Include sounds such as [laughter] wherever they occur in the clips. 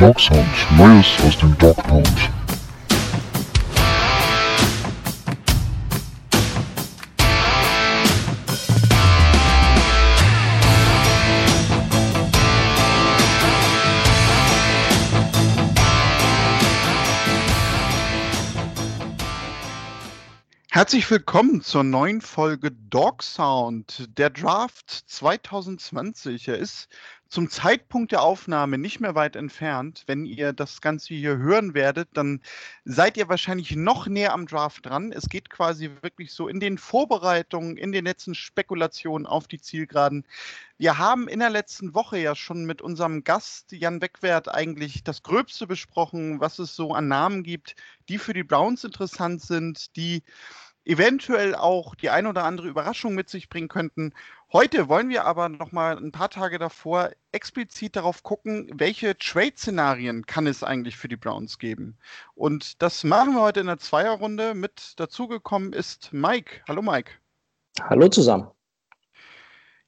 Dog Neues aus dem Dog. Herzlich willkommen zur neuen Folge Dog Sound. Der Draft 2020. Er ist zum Zeitpunkt der Aufnahme nicht mehr weit entfernt. Wenn ihr das Ganze hier hören werdet, dann seid ihr wahrscheinlich noch näher am Draft dran. Es geht quasi wirklich so in den Vorbereitungen, in den letzten Spekulationen auf die Zielgeraden. Wir haben in der letzten Woche ja schon mit unserem Gast Jan Wegwert eigentlich das Gröbste besprochen, was es so an Namen gibt, die für die Browns interessant sind, die eventuell auch die ein oder andere Überraschung mit sich bringen könnten. Heute wollen wir aber noch mal ein paar Tage davor explizit darauf gucken, welche Trade-Szenarien kann es eigentlich für die Browns geben. Und das machen wir heute in der Zweierrunde. Mit dazugekommen ist Mike. Hallo Mike. Hallo zusammen.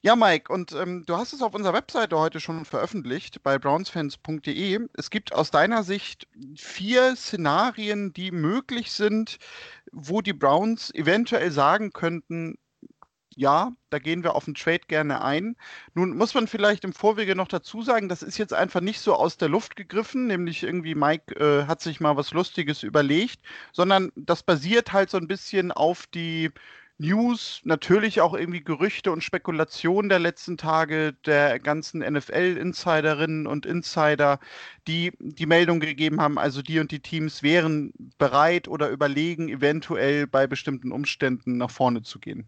Ja, Mike, und ähm, du hast es auf unserer Webseite heute schon veröffentlicht, bei brownsfans.de. Es gibt aus deiner Sicht vier Szenarien, die möglich sind, wo die Browns eventuell sagen könnten, ja, da gehen wir auf den Trade gerne ein. Nun muss man vielleicht im Vorwege noch dazu sagen, das ist jetzt einfach nicht so aus der Luft gegriffen, nämlich irgendwie Mike äh, hat sich mal was Lustiges überlegt, sondern das basiert halt so ein bisschen auf die News, natürlich auch irgendwie Gerüchte und Spekulationen der letzten Tage der ganzen NFL-Insiderinnen und Insider, die die Meldung gegeben haben, also die und die Teams wären bereit oder überlegen, eventuell bei bestimmten Umständen nach vorne zu gehen.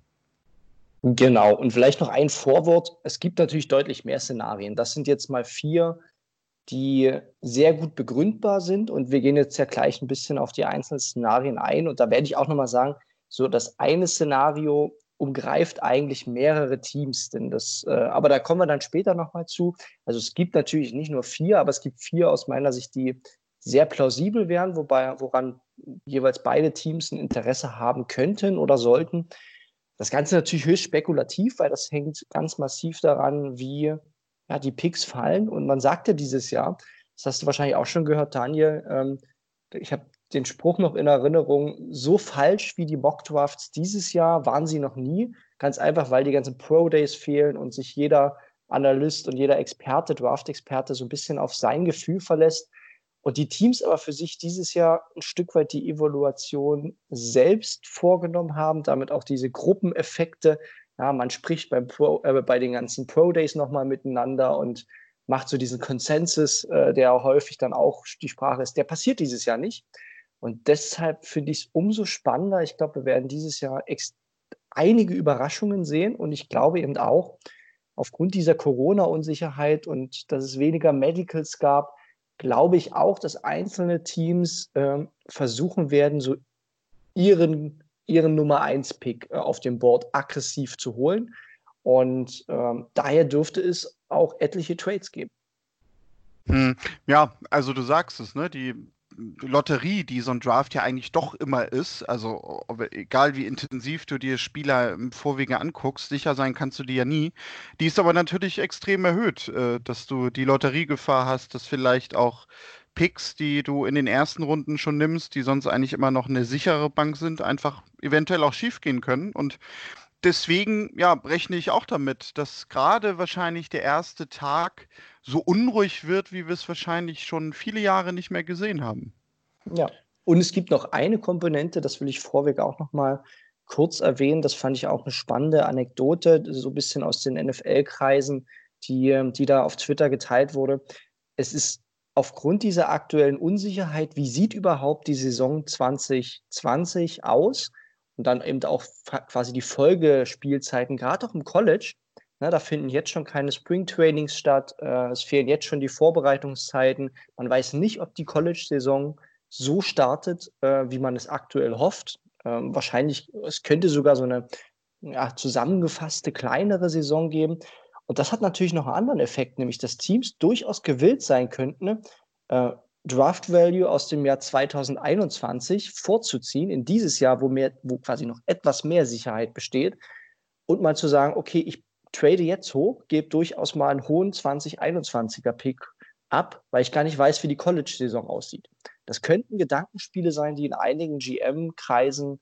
Genau, und vielleicht noch ein Vorwort. Es gibt natürlich deutlich mehr Szenarien. Das sind jetzt mal vier, die sehr gut begründbar sind. Und wir gehen jetzt ja gleich ein bisschen auf die einzelnen Szenarien ein. Und da werde ich auch nochmal sagen, so das eine Szenario umgreift eigentlich mehrere Teams, denn das, äh, aber da kommen wir dann später nochmal zu. Also es gibt natürlich nicht nur vier, aber es gibt vier aus meiner Sicht, die sehr plausibel wären, wobei, woran jeweils beide Teams ein Interesse haben könnten oder sollten. Das Ganze natürlich höchst spekulativ, weil das hängt ganz massiv daran, wie ja, die Picks fallen. Und man sagte dieses Jahr, das hast du wahrscheinlich auch schon gehört, Daniel, ähm, ich habe den Spruch noch in Erinnerung, so falsch wie die Mock-Drafts dieses Jahr waren sie noch nie. Ganz einfach, weil die ganzen Pro-Days fehlen und sich jeder Analyst und jeder Experte, Draft-Experte so ein bisschen auf sein Gefühl verlässt. Und die Teams aber für sich dieses Jahr ein Stück weit die Evaluation selbst vorgenommen haben, damit auch diese Gruppeneffekte. Ja, man spricht beim Pro, äh, bei den ganzen Pro-Days nochmal miteinander und macht so diesen Konsensus, äh, der häufig dann auch die Sprache ist. Der passiert dieses Jahr nicht. Und deshalb finde ich es umso spannender. Ich glaube, wir werden dieses Jahr einige Überraschungen sehen. Und ich glaube eben auch, aufgrund dieser Corona-Unsicherheit und dass es weniger Medicals gab, glaube ich auch, dass einzelne Teams äh, versuchen werden, so ihren, ihren Nummer 1-Pick äh, auf dem Board aggressiv zu holen. Und ähm, daher dürfte es auch etliche Trades geben. Hm, ja, also du sagst es, ne? Die Lotterie, die so ein Draft ja eigentlich doch immer ist, also egal wie intensiv du dir Spieler im Vorwege anguckst, sicher sein kannst du die ja nie. Die ist aber natürlich extrem erhöht, äh, dass du die Lotteriegefahr hast, dass vielleicht auch Picks, die du in den ersten Runden schon nimmst, die sonst eigentlich immer noch eine sichere Bank sind, einfach eventuell auch schiefgehen können. Und deswegen, ja, rechne ich auch damit, dass gerade wahrscheinlich der erste Tag so unruhig wird, wie wir es wahrscheinlich schon viele Jahre nicht mehr gesehen haben. Ja, und es gibt noch eine Komponente, das will ich vorweg auch noch mal kurz erwähnen. Das fand ich auch eine spannende Anekdote, so ein bisschen aus den NFL-Kreisen, die, die da auf Twitter geteilt wurde. Es ist aufgrund dieser aktuellen Unsicherheit, wie sieht überhaupt die Saison 2020 aus? Und dann eben auch quasi die Folgespielzeiten, gerade auch im College, Ne, da finden jetzt schon keine Spring-Trainings statt. Äh, es fehlen jetzt schon die Vorbereitungszeiten. Man weiß nicht, ob die College-Saison so startet, äh, wie man es aktuell hofft. Ähm, wahrscheinlich, es könnte sogar so eine ja, zusammengefasste kleinere Saison geben. Und das hat natürlich noch einen anderen Effekt, nämlich dass Teams durchaus gewillt sein könnten, äh, Draft Value aus dem Jahr 2021 vorzuziehen, in dieses Jahr, wo, mehr, wo quasi noch etwas mehr Sicherheit besteht, und mal zu sagen, okay, ich trade jetzt hoch, gebe durchaus mal einen hohen 2021er Pick ab, weil ich gar nicht weiß, wie die College-Saison aussieht. Das könnten Gedankenspiele sein, die in einigen GM-Kreisen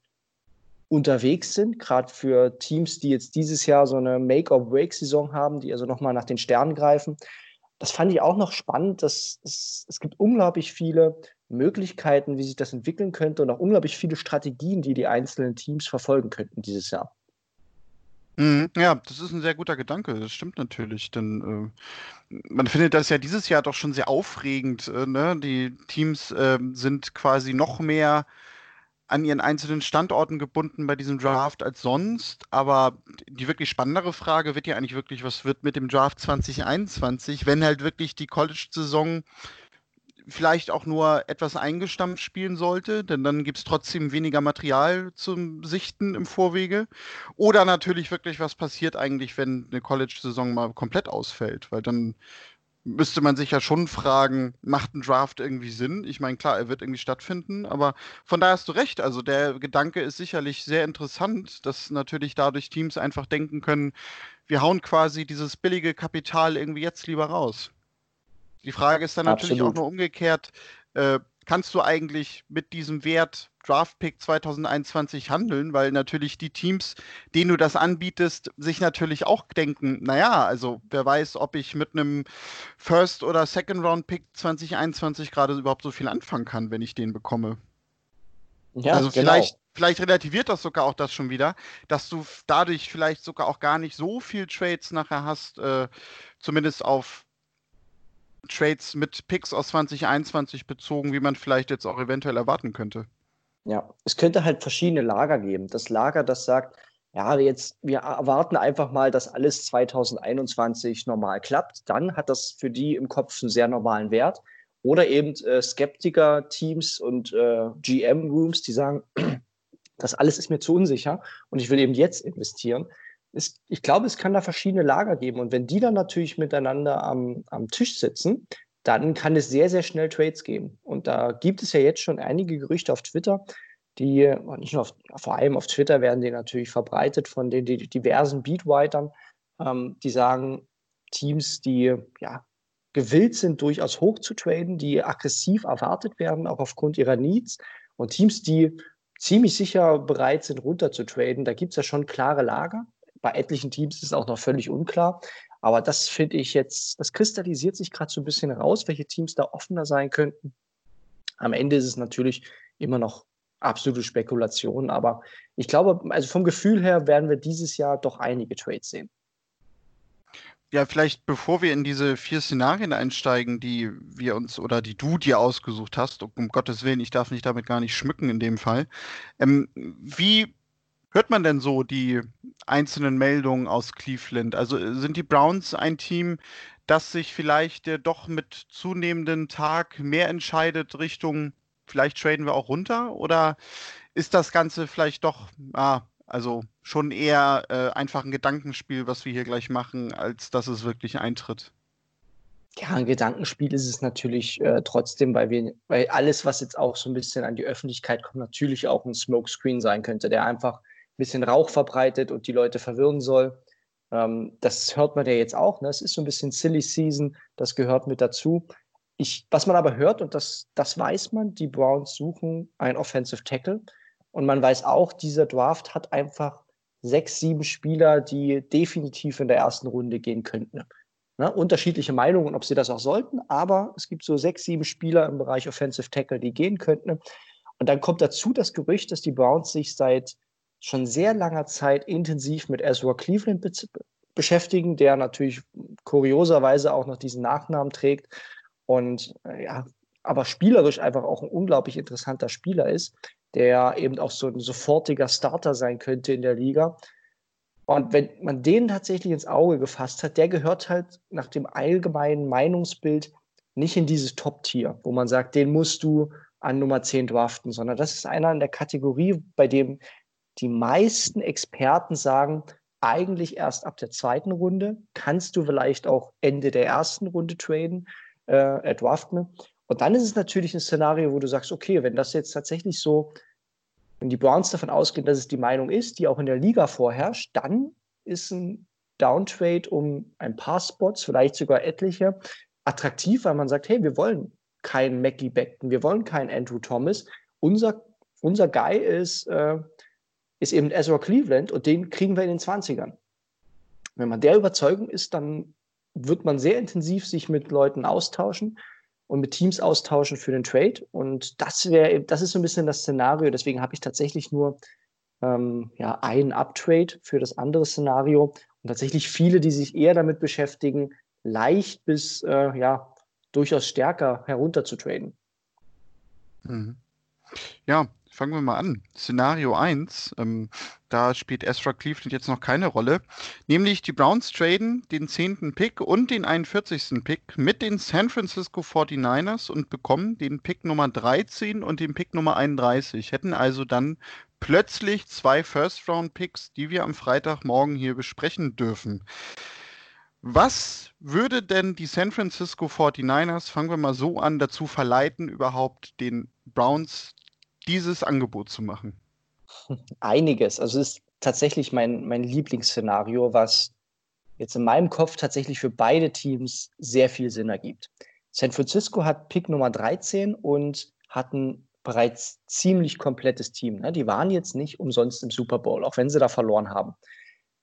unterwegs sind, gerade für Teams, die jetzt dieses Jahr so eine Make-or-Break-Saison haben, die also nochmal nach den Sternen greifen. Das fand ich auch noch spannend, dass es, es gibt unglaublich viele Möglichkeiten, wie sich das entwickeln könnte und auch unglaublich viele Strategien, die die einzelnen Teams verfolgen könnten dieses Jahr. Mhm, ja, das ist ein sehr guter Gedanke. Das stimmt natürlich, denn äh, man findet das ja dieses Jahr doch schon sehr aufregend. Äh, ne? Die Teams äh, sind quasi noch mehr an ihren einzelnen Standorten gebunden bei diesem Draft als sonst. Aber die wirklich spannendere Frage wird ja eigentlich wirklich, was wird mit dem Draft 2021, wenn halt wirklich die College-Saison vielleicht auch nur etwas eingestampft spielen sollte, denn dann gibt es trotzdem weniger Material zum Sichten im Vorwege. Oder natürlich wirklich, was passiert eigentlich, wenn eine College-Saison mal komplett ausfällt, weil dann müsste man sich ja schon fragen, macht ein Draft irgendwie Sinn? Ich meine, klar, er wird irgendwie stattfinden, aber von daher hast du recht. Also der Gedanke ist sicherlich sehr interessant, dass natürlich dadurch Teams einfach denken können, wir hauen quasi dieses billige Kapital irgendwie jetzt lieber raus. Die Frage ist dann natürlich Absolut. auch nur umgekehrt, äh, kannst du eigentlich mit diesem Wert Draftpick 2021 handeln, weil natürlich die Teams, denen du das anbietest, sich natürlich auch denken, naja, also wer weiß, ob ich mit einem First- oder Second-Round-Pick 2021 gerade überhaupt so viel anfangen kann, wenn ich den bekomme. Ja, also genau. vielleicht, vielleicht relativiert das sogar auch das schon wieder, dass du dadurch vielleicht sogar auch gar nicht so viel Trades nachher hast, äh, zumindest auf Trades mit Picks aus 2021 bezogen, wie man vielleicht jetzt auch eventuell erwarten könnte. Ja, es könnte halt verschiedene Lager geben. Das Lager, das sagt, ja, jetzt, wir erwarten einfach mal, dass alles 2021 normal klappt. Dann hat das für die im Kopf einen sehr normalen Wert. Oder eben äh, Skeptiker-Teams und äh, GM-Rooms, die sagen, [clears throat] das alles ist mir zu unsicher und ich will eben jetzt investieren. Es, ich glaube, es kann da verschiedene Lager geben. Und wenn die dann natürlich miteinander am, am Tisch sitzen, dann kann es sehr, sehr schnell Trades geben. Und da gibt es ja jetzt schon einige Gerüchte auf Twitter, die, nicht nur auf, vor allem auf Twitter werden die natürlich verbreitet von den die, diversen Beatwritern, ähm, die sagen, Teams, die ja, gewillt sind, durchaus hoch zu traden, die aggressiv erwartet werden, auch aufgrund ihrer Needs. Und Teams, die ziemlich sicher bereit sind, runter zu traden, da gibt es ja schon klare Lager. Bei etlichen Teams ist es auch noch völlig unklar. Aber das finde ich jetzt, das kristallisiert sich gerade so ein bisschen raus, welche Teams da offener sein könnten. Am Ende ist es natürlich immer noch absolute Spekulation, aber ich glaube, also vom Gefühl her werden wir dieses Jahr doch einige Trades sehen. Ja, vielleicht bevor wir in diese vier Szenarien einsteigen, die wir uns oder die du dir ausgesucht hast, um Gottes Willen, ich darf mich damit gar nicht schmücken in dem Fall. Ähm, wie hört man denn so die einzelnen Meldungen aus Cleveland? Also äh, sind die Browns ein Team, das sich vielleicht äh, doch mit zunehmendem Tag mehr entscheidet Richtung, vielleicht traden wir auch runter? Oder ist das Ganze vielleicht doch, ah, also schon eher äh, einfach ein Gedankenspiel, was wir hier gleich machen, als dass es wirklich eintritt? Ja, ein Gedankenspiel ist es natürlich äh, trotzdem, weil wir, weil alles, was jetzt auch so ein bisschen an die Öffentlichkeit kommt, natürlich auch ein Smokescreen sein könnte, der einfach bisschen Rauch verbreitet und die Leute verwirren soll. Ähm, das hört man ja jetzt auch. Ne? Es ist so ein bisschen Silly Season, das gehört mit dazu. Ich, was man aber hört, und das, das weiß man, die Browns suchen ein Offensive Tackle. Und man weiß auch, dieser Draft hat einfach sechs, sieben Spieler, die definitiv in der ersten Runde gehen könnten. Ne? Unterschiedliche Meinungen, ob sie das auch sollten, aber es gibt so sechs, sieben Spieler im Bereich Offensive Tackle, die gehen könnten. Und dann kommt dazu das Gerücht, dass die Browns sich seit schon sehr langer Zeit intensiv mit Ezra Cleveland be beschäftigen, der natürlich kurioserweise auch noch diesen Nachnamen trägt und äh, ja, aber spielerisch einfach auch ein unglaublich interessanter Spieler ist, der eben auch so ein sofortiger Starter sein könnte in der Liga. Und wenn man den tatsächlich ins Auge gefasst hat, der gehört halt nach dem allgemeinen Meinungsbild nicht in dieses Top-Tier, wo man sagt, den musst du an Nummer 10 draften, sondern das ist einer in der Kategorie, bei dem die meisten Experten sagen, eigentlich erst ab der zweiten Runde kannst du vielleicht auch Ende der ersten Runde traden, äh, draften. Und dann ist es natürlich ein Szenario, wo du sagst, okay, wenn das jetzt tatsächlich so, wenn die Browns davon ausgehen, dass es die Meinung ist, die auch in der Liga vorherrscht, dann ist ein Downtrade um ein paar Spots, vielleicht sogar etliche, attraktiv, weil man sagt, hey, wir wollen keinen Mackie Beckton, wir wollen keinen Andrew Thomas. Unser, unser Guy ist, äh, ist eben Ezra Cleveland und den kriegen wir in den 20ern. Wenn man der Überzeugung ist, dann wird man sehr intensiv sich mit Leuten austauschen und mit Teams austauschen für den Trade. Und das wäre, das ist so ein bisschen das Szenario. Deswegen habe ich tatsächlich nur ähm, ja, einen Uptrade für das andere Szenario und tatsächlich viele, die sich eher damit beschäftigen, leicht bis äh, ja durchaus stärker herunter zu traden. Mhm. Ja, fangen wir mal an. Szenario 1, ähm, da spielt Ezra Cleveland jetzt noch keine Rolle. Nämlich die Browns traden den 10. Pick und den 41. Pick mit den San Francisco 49ers und bekommen den Pick Nummer 13 und den Pick Nummer 31. Hätten also dann plötzlich zwei First-Round-Picks, die wir am Freitagmorgen hier besprechen dürfen. Was würde denn die San Francisco 49ers, fangen wir mal so an, dazu verleiten, überhaupt den Browns dieses Angebot zu machen? Einiges. Also es ist tatsächlich mein, mein Lieblingsszenario, was jetzt in meinem Kopf tatsächlich für beide Teams sehr viel Sinn ergibt. San Francisco hat Pick Nummer 13 und hat ein bereits ziemlich komplettes Team. Ne? Die waren jetzt nicht umsonst im Super Bowl, auch wenn sie da verloren haben.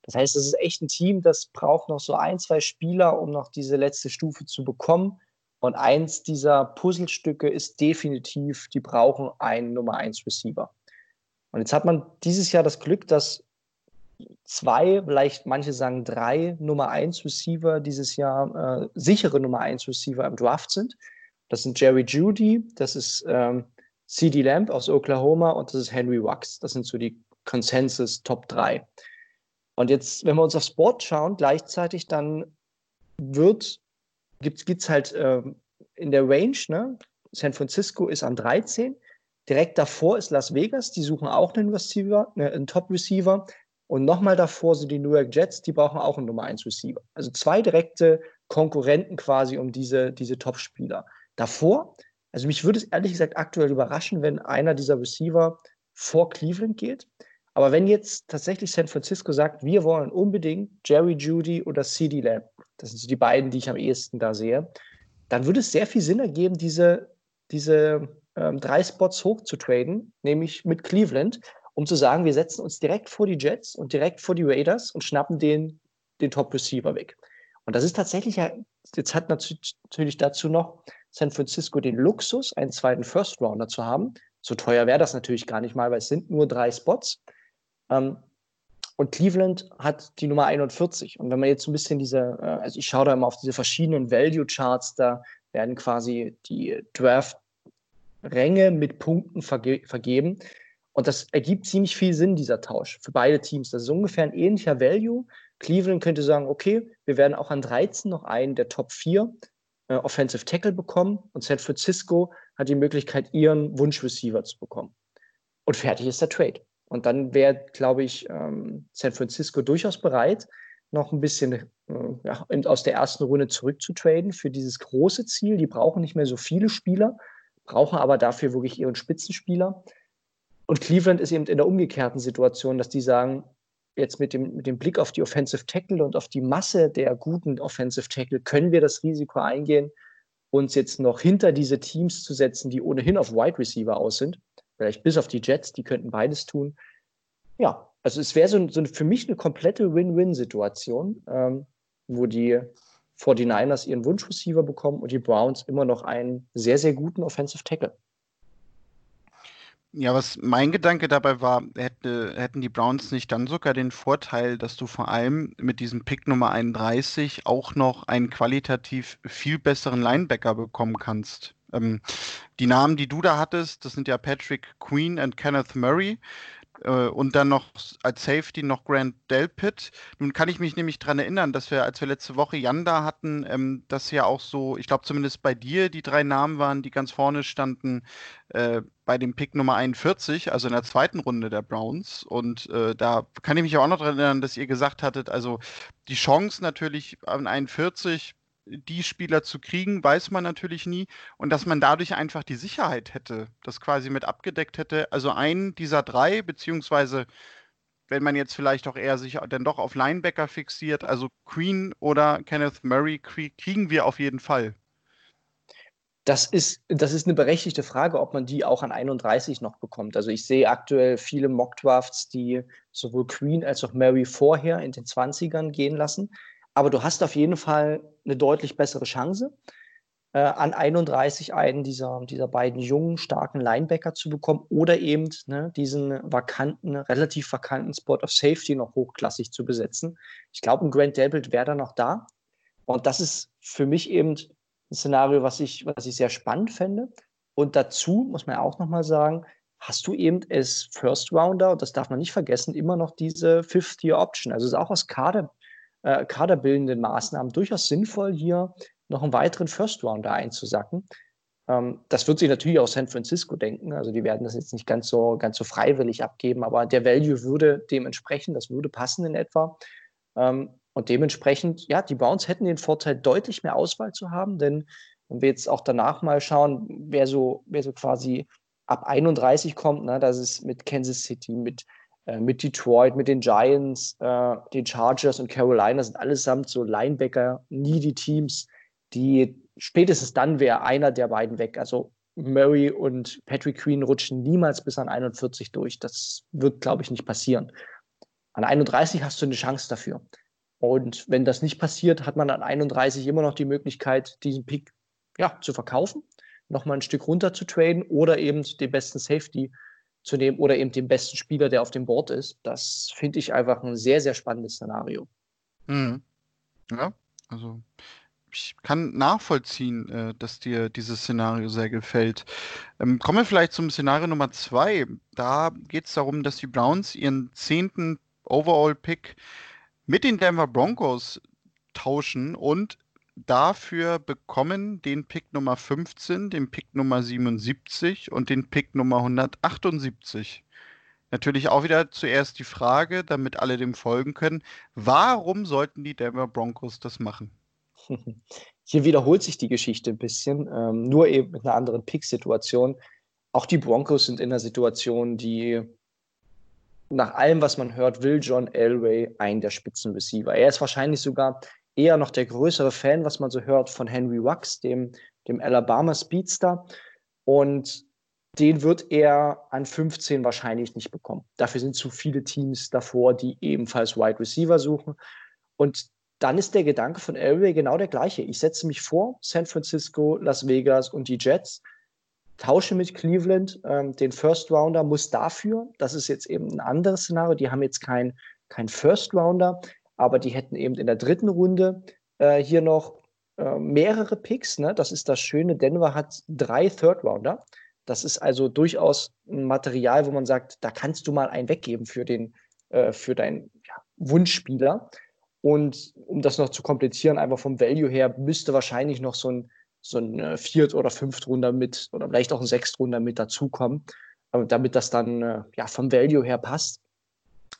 Das heißt, es ist echt ein Team, das braucht noch so ein, zwei Spieler, um noch diese letzte Stufe zu bekommen. Und eins dieser Puzzlestücke ist definitiv, die brauchen einen Nummer 1 Receiver. Und jetzt hat man dieses Jahr das Glück, dass zwei, vielleicht manche sagen drei Nummer 1 Receiver dieses Jahr, äh, sichere Nummer 1 Receiver im Draft sind. Das sind Jerry Judy, das ist ähm, CD Lamb aus Oklahoma und das ist Henry Wax. Das sind so die Consensus Top 3. Und jetzt, wenn wir uns aufs Board schauen, gleichzeitig dann wird gibt es halt äh, in der Range, ne? San Francisco ist an 13. Direkt davor ist Las Vegas, die suchen auch einen Receiver, ne, einen Top-Receiver. Und nochmal davor sind die New York Jets, die brauchen auch einen Nummer 1 Receiver. Also zwei direkte Konkurrenten quasi um diese, diese Top-Spieler. Davor, also mich würde es ehrlich gesagt aktuell überraschen, wenn einer dieser Receiver vor Cleveland geht. Aber wenn jetzt tatsächlich San Francisco sagt, wir wollen unbedingt Jerry Judy oder CD Lamb, das sind so die beiden, die ich am ehesten da sehe, dann würde es sehr viel Sinn ergeben, diese, diese ähm, drei Spots hochzutraden, nämlich mit Cleveland, um zu sagen, wir setzen uns direkt vor die Jets und direkt vor die Raiders und schnappen den, den Top-Receiver weg. Und das ist tatsächlich, jetzt hat natürlich dazu noch San Francisco den Luxus, einen zweiten First-Rounder zu haben. So teuer wäre das natürlich gar nicht mal, weil es sind nur drei Spots. Ähm, und Cleveland hat die Nummer 41. Und wenn man jetzt so ein bisschen diese, äh, also ich schaue da immer auf diese verschiedenen Value-Charts, da werden quasi die Draft-Ränge mit Punkten verge vergeben. Und das ergibt ziemlich viel Sinn, dieser Tausch für beide Teams. Das ist ungefähr ein ähnlicher Value. Cleveland könnte sagen, okay, wir werden auch an 13 noch einen der Top 4 äh, Offensive Tackle bekommen und San Francisco hat die Möglichkeit, ihren Wunsch-Receiver zu bekommen. Und fertig ist der Trade. Und dann wäre, glaube ich, ähm, San Francisco durchaus bereit, noch ein bisschen äh, ja, aus der ersten Runde zurückzutraden für dieses große Ziel. Die brauchen nicht mehr so viele Spieler, brauchen aber dafür wirklich ihren Spitzenspieler. Und Cleveland ist eben in der umgekehrten Situation, dass die sagen, jetzt mit dem, mit dem Blick auf die Offensive Tackle und auf die Masse der guten Offensive Tackle können wir das Risiko eingehen, uns jetzt noch hinter diese Teams zu setzen, die ohnehin auf Wide Receiver aus sind vielleicht bis auf die Jets, die könnten beides tun. Ja, also es wäre so, so, für mich eine komplette Win-Win-Situation, ähm, wo die 49ers ihren Wunschreceiver bekommen und die Browns immer noch einen sehr, sehr guten Offensive Tackle. Ja, was mein Gedanke dabei war, hätte, hätten die Browns nicht dann sogar den Vorteil, dass du vor allem mit diesem Pick Nummer 31 auch noch einen qualitativ viel besseren Linebacker bekommen kannst. Ähm, die Namen, die du da hattest, das sind ja Patrick Queen und Kenneth Murray. Äh, und dann noch als Safety noch Grant Delpit. Nun kann ich mich nämlich daran erinnern, dass wir, als wir letzte Woche Jan da hatten, ähm, dass ja auch so, ich glaube zumindest bei dir, die drei Namen waren, die ganz vorne standen äh, bei dem Pick Nummer 41, also in der zweiten Runde der Browns. Und äh, da kann ich mich auch noch daran erinnern, dass ihr gesagt hattet, also die Chance natürlich an 41 die Spieler zu kriegen, weiß man natürlich nie. Und dass man dadurch einfach die Sicherheit hätte, das quasi mit abgedeckt hätte. Also einen dieser drei, beziehungsweise wenn man jetzt vielleicht auch eher sich dann doch auf Linebacker fixiert, also Queen oder Kenneth Murray kriegen wir auf jeden Fall. Das ist, das ist eine berechtigte Frage, ob man die auch an 31 noch bekommt. Also ich sehe aktuell viele Mockdrafts, die sowohl Queen als auch Mary vorher in den 20ern gehen lassen. Aber du hast auf jeden Fall eine deutlich bessere Chance, äh, an 31 einen dieser, dieser beiden jungen, starken Linebacker zu bekommen oder eben ne, diesen vakanten, relativ vakanten Spot of Safety noch hochklassig zu besetzen. Ich glaube, ein Grant Delbert wäre da noch da. Und das ist für mich eben ein Szenario, was ich, was ich sehr spannend fände. Und dazu muss man auch nochmal sagen, hast du eben als First Rounder, und das darf man nicht vergessen, immer noch diese Fifth-Year-Option. Also es ist auch aus Kader, äh, kaderbildenden Maßnahmen durchaus sinnvoll, hier noch einen weiteren First Rounder einzusacken. Ähm, das wird sich natürlich auch San Francisco denken. Also die werden das jetzt nicht ganz so, ganz so freiwillig abgeben, aber der Value würde dementsprechend, das würde passen in etwa. Ähm, und dementsprechend, ja, die Browns hätten den Vorteil, deutlich mehr Auswahl zu haben, denn wenn wir jetzt auch danach mal schauen, wer so, wer so quasi ab 31 kommt, ne, das ist mit Kansas City, mit, mit Detroit, mit den Giants, äh, den Chargers und Carolina sind allesamt so Linebacker, needy Teams, die spätestens dann wäre einer der beiden weg. Also Murray und Patrick Queen rutschen niemals bis an 41 durch. Das wird, glaube ich, nicht passieren. An 31 hast du eine Chance dafür. Und wenn das nicht passiert, hat man an 31 immer noch die Möglichkeit, diesen Pick ja, zu verkaufen, nochmal ein Stück runter zu traden oder eben den besten Safety zu nehmen oder eben den besten Spieler, der auf dem Board ist. Das finde ich einfach ein sehr, sehr spannendes Szenario. Mhm. Ja, also ich kann nachvollziehen, äh, dass dir dieses Szenario sehr gefällt. Ähm, kommen wir vielleicht zum Szenario Nummer zwei. Da geht es darum, dass die Browns ihren zehnten Overall-Pick mit den Denver Broncos tauschen und dafür bekommen den Pick Nummer 15, den Pick Nummer 77 und den Pick Nummer 178. Natürlich auch wieder zuerst die Frage, damit alle dem folgen können, warum sollten die Denver Broncos das machen? [laughs] Hier wiederholt sich die Geschichte ein bisschen, ähm, nur eben mit einer anderen Pick-Situation. Auch die Broncos sind in einer Situation, die nach allem, was man hört, will John Elway einen der Spitzenreceiver. Er ist wahrscheinlich sogar eher noch der größere Fan, was man so hört, von Henry Wax, dem, dem Alabama Speedster. Und den wird er an 15 wahrscheinlich nicht bekommen. Dafür sind zu viele Teams davor, die ebenfalls Wide Receiver suchen. Und dann ist der Gedanke von Elway genau der gleiche. Ich setze mich vor, San Francisco, Las Vegas und die Jets tausche mit Cleveland ähm, den First Rounder, muss dafür, das ist jetzt eben ein anderes Szenario, die haben jetzt kein, kein First Rounder, aber die hätten eben in der dritten Runde äh, hier noch äh, mehrere Picks. Ne? Das ist das Schöne. Denver hat drei Third Rounder. Das ist also durchaus ein Material, wo man sagt, da kannst du mal einen weggeben für, den, äh, für deinen ja, Wunschspieler. Und um das noch zu komplizieren, einfach vom Value her, müsste wahrscheinlich noch so ein so ein äh, Viert- oder Fünftrunder mit oder vielleicht auch ein Sechstrunder mit dazukommen, äh, damit das dann äh, ja, vom Value her passt.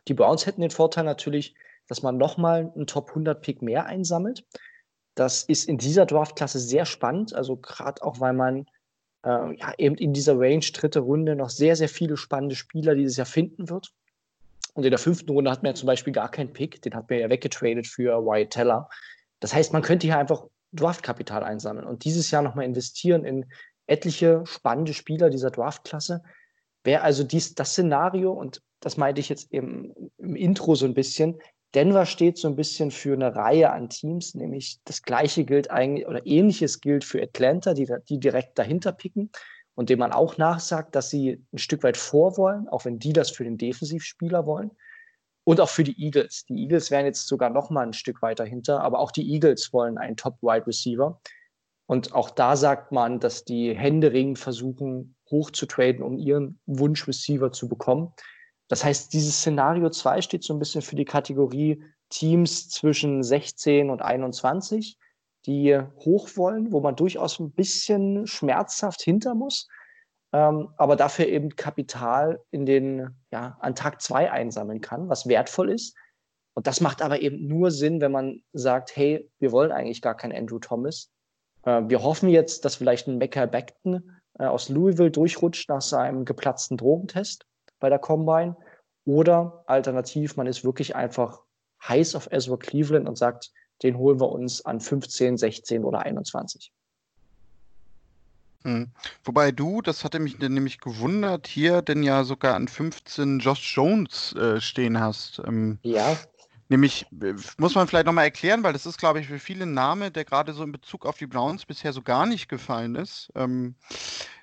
Die Browns hätten den Vorteil natürlich, dass man nochmal einen Top 100 Pick mehr einsammelt. Das ist in dieser Draftklasse sehr spannend, also gerade auch, weil man äh, ja, eben in dieser Range dritte Runde noch sehr, sehr viele spannende Spieler dieses Jahr finden wird. Und in der fünften Runde hat man ja zum Beispiel gar keinen Pick, den hat man ja weggetradet für Wyatt Teller. Das heißt, man könnte hier einfach Draftkapital einsammeln und dieses Jahr nochmal investieren in etliche spannende Spieler dieser Draftklasse. Wäre also dies, das Szenario, und das meinte ich jetzt eben im Intro so ein bisschen, Denver steht so ein bisschen für eine Reihe an Teams, nämlich das gleiche gilt eigentlich oder ähnliches gilt für Atlanta, die, die direkt dahinter picken und dem man auch nachsagt, dass sie ein Stück weit vor wollen, auch wenn die das für den Defensivspieler wollen. Und auch für die Eagles. Die Eagles wären jetzt sogar noch mal ein Stück weiter hinter, aber auch die Eagles wollen einen Top-Wide Receiver. Und auch da sagt man, dass die Händering versuchen, hoch zu traden, um ihren Wunsch-Receiver zu bekommen. Das heißt, dieses Szenario 2 steht so ein bisschen für die Kategorie Teams zwischen 16 und 21, die hoch wollen, wo man durchaus ein bisschen schmerzhaft hinter muss ähm, aber dafür eben Kapital in den, ja, an Tag zwei einsammeln kann, was wertvoll ist. Und das macht aber eben nur Sinn, wenn man sagt, hey, wir wollen eigentlich gar keinen Andrew Thomas. Äh, wir hoffen jetzt, dass vielleicht ein Mecca Beckton äh, aus Louisville durchrutscht nach seinem geplatzten Drogentest bei der Combine. Oder alternativ, man ist wirklich einfach heiß auf Ezra Cleveland und sagt, den holen wir uns an 15, 16 oder 21. Hm. Wobei du, das hatte mich nämlich gewundert, hier denn ja sogar an 15 Josh Jones äh, stehen hast. Ähm, ja. Nämlich, äh, muss man vielleicht nochmal erklären, weil das ist, glaube ich, für viele ein Name, der gerade so in Bezug auf die Browns bisher so gar nicht gefallen ist. Ähm,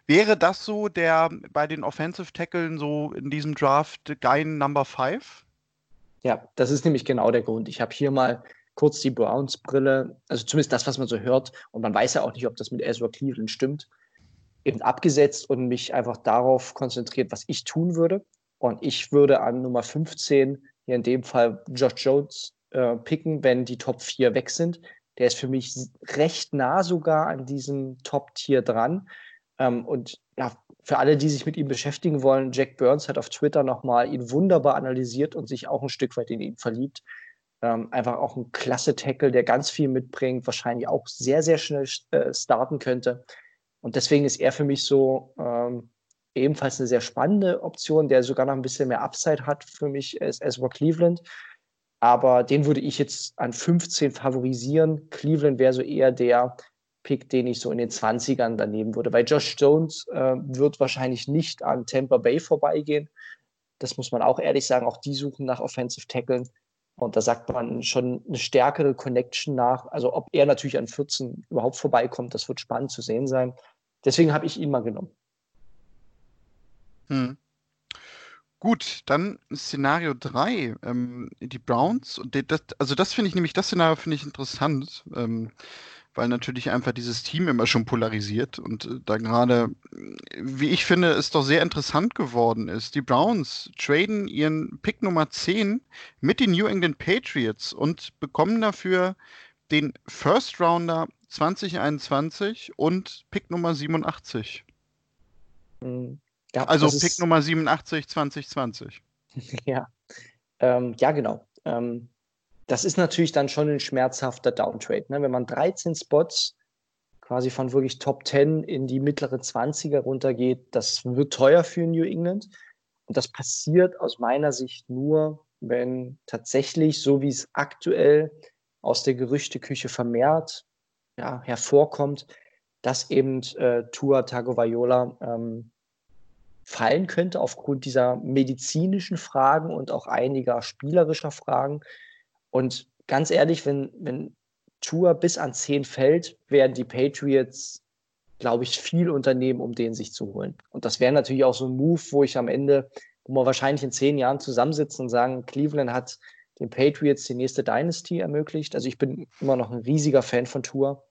wäre das so der bei den Offensive Tackeln so in diesem Draft Guy Number 5? Ja, das ist nämlich genau der Grund. Ich habe hier mal kurz die Browns-Brille, also zumindest das, was man so hört, und man weiß ja auch nicht, ob das mit Ezra Cleveland stimmt, eben abgesetzt und mich einfach darauf konzentriert, was ich tun würde. Und ich würde an Nummer 15, hier in dem Fall Josh Jones, äh, picken, wenn die Top 4 weg sind. Der ist für mich recht nah sogar an diesem Top-Tier dran. Ähm, und ja, für alle, die sich mit ihm beschäftigen wollen, Jack Burns hat auf Twitter nochmal ihn wunderbar analysiert und sich auch ein Stück weit in ihn verliebt. Ähm, einfach auch ein klasse Tackle, der ganz viel mitbringt, wahrscheinlich auch sehr, sehr schnell äh, starten könnte. Und deswegen ist er für mich so ähm, ebenfalls eine sehr spannende Option, der sogar noch ein bisschen mehr Upside hat für mich als Ezra Cleveland. Aber den würde ich jetzt an 15 favorisieren. Cleveland wäre so eher der Pick, den ich so in den 20ern daneben würde. Weil Josh Jones äh, wird wahrscheinlich nicht an Tampa Bay vorbeigehen. Das muss man auch ehrlich sagen. Auch die suchen nach Offensive Tackeln. Und da sagt man schon eine stärkere Connection nach. Also ob er natürlich an 14 überhaupt vorbeikommt, das wird spannend zu sehen sein. Deswegen habe ich ihn mal genommen. Hm. Gut, dann Szenario 3, ähm, die Browns. Und das, also das finde ich nämlich, das Szenario finde ich interessant. Ähm, weil natürlich einfach dieses Team immer schon polarisiert und äh, da gerade, wie ich finde, es doch sehr interessant geworden ist. Die Browns traden ihren Pick Nummer 10 mit den New England Patriots und bekommen dafür den First Rounder 2021 und Pick Nummer 87. Mhm. Ja, also Pick Nummer 87 2020. [laughs] ja, ähm, ja genau. Ähm, das ist natürlich dann schon ein schmerzhafter Downtrade. Ne? Wenn man 13 Spots quasi von wirklich Top 10 in die mittleren 20er runtergeht, das wird teuer für New England. Und das passiert aus meiner Sicht nur, wenn tatsächlich, so wie es aktuell aus der Gerüchteküche vermehrt ja, hervorkommt, dass eben äh, Tua Tagovailoa ähm, fallen könnte aufgrund dieser medizinischen Fragen und auch einiger spielerischer Fragen. Und ganz ehrlich, wenn, wenn Tour bis an 10 fällt, werden die Patriots, glaube ich, viel unternehmen, um den sich zu holen. Und das wäre natürlich auch so ein Move, wo ich am Ende, wo wir wahrscheinlich in zehn Jahren zusammensitzen und sagen, Cleveland hat den Patriots die nächste Dynasty ermöglicht. Also ich bin immer noch ein riesiger Fan von Tour.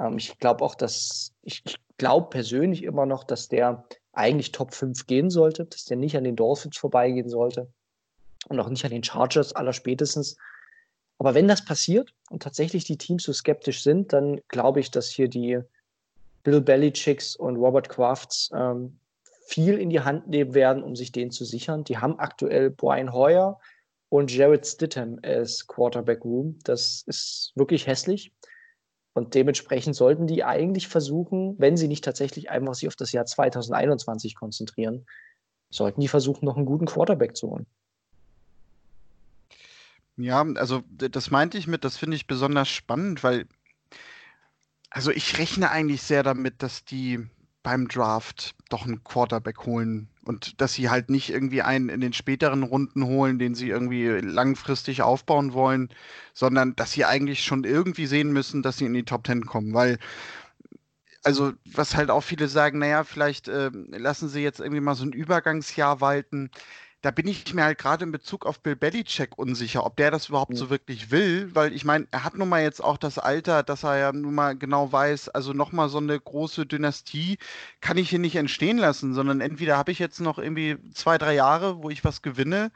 Ähm, ich glaube auch, dass, ich, ich glaube persönlich immer noch, dass der eigentlich Top 5 gehen sollte, dass der nicht an den Dolphins vorbeigehen sollte und auch nicht an den Chargers aller spätestens. Aber wenn das passiert und tatsächlich die Teams so skeptisch sind, dann glaube ich, dass hier die Bill Belichicks und Robert Crafts ähm, viel in die Hand nehmen werden, um sich den zu sichern. Die haben aktuell Brian Hoyer und Jared Stidham als Quarterback Room. Das ist wirklich hässlich. Und dementsprechend sollten die eigentlich versuchen, wenn sie nicht tatsächlich einfach sich auf das Jahr 2021 konzentrieren, sollten die versuchen, noch einen guten Quarterback zu holen. Ja, also das meinte ich mit, das finde ich besonders spannend, weil, also ich rechne eigentlich sehr damit, dass die beim Draft doch einen Quarterback holen und dass sie halt nicht irgendwie einen in den späteren Runden holen, den sie irgendwie langfristig aufbauen wollen, sondern dass sie eigentlich schon irgendwie sehen müssen, dass sie in die Top Ten kommen, weil also was halt auch viele sagen, naja, vielleicht äh, lassen sie jetzt irgendwie mal so ein Übergangsjahr walten da bin ich mir halt gerade in Bezug auf Bill Belichick unsicher, ob der das überhaupt so wirklich will, weil ich meine, er hat nun mal jetzt auch das Alter, dass er ja nun mal genau weiß, also nochmal so eine große Dynastie kann ich hier nicht entstehen lassen, sondern entweder habe ich jetzt noch irgendwie zwei, drei Jahre, wo ich was gewinne,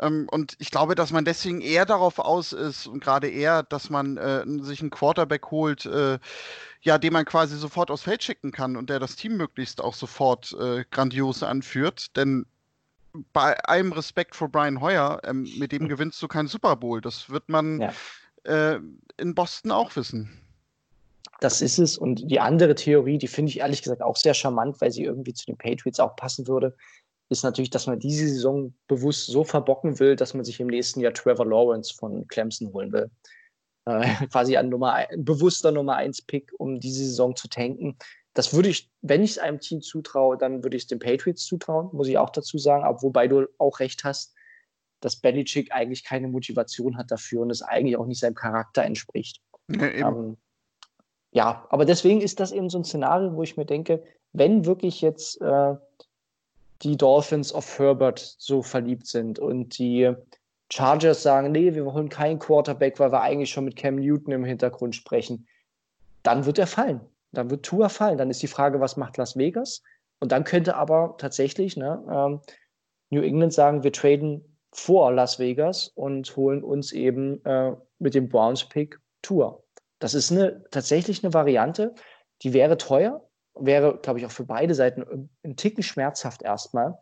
ähm, und ich glaube, dass man deswegen eher darauf aus ist und gerade eher, dass man äh, sich einen Quarterback holt, äh, ja, den man quasi sofort aufs Feld schicken kann und der das Team möglichst auch sofort äh, grandios anführt. Denn bei allem Respekt vor Brian Hoyer, ähm, mit dem hm. gewinnst du keinen Super Bowl. Das wird man ja. äh, in Boston auch wissen. Das ist es. Und die andere Theorie, die finde ich ehrlich gesagt auch sehr charmant, weil sie irgendwie zu den Patriots auch passen würde, ist natürlich, dass man diese Saison bewusst so verbocken will, dass man sich im nächsten Jahr Trevor Lawrence von Clemson holen will. Äh, [laughs] quasi ein Nummer, bewusster Nummer 1 Pick, um diese Saison zu tanken. Das würde ich, wenn ich es einem Team zutraue, dann würde ich es den Patriots zutrauen, muss ich auch dazu sagen. Aber wobei du auch recht hast, dass Belichick eigentlich keine Motivation hat dafür und es eigentlich auch nicht seinem Charakter entspricht. Ja, ähm, ja, aber deswegen ist das eben so ein Szenario, wo ich mir denke, wenn wirklich jetzt äh, die Dolphins auf Herbert so verliebt sind und die Chargers sagen, nee, wir holen keinen Quarterback, weil wir eigentlich schon mit Cam Newton im Hintergrund sprechen, dann wird er fallen. Dann wird Tua fallen. Dann ist die Frage, was macht Las Vegas? Und dann könnte aber tatsächlich ne, ähm, New England sagen, wir traden vor Las Vegas und holen uns eben äh, mit dem Browns-Pick Tour. Das ist eine, tatsächlich eine Variante, die wäre teuer, wäre, glaube ich, auch für beide Seiten ein Ticken schmerzhaft erstmal.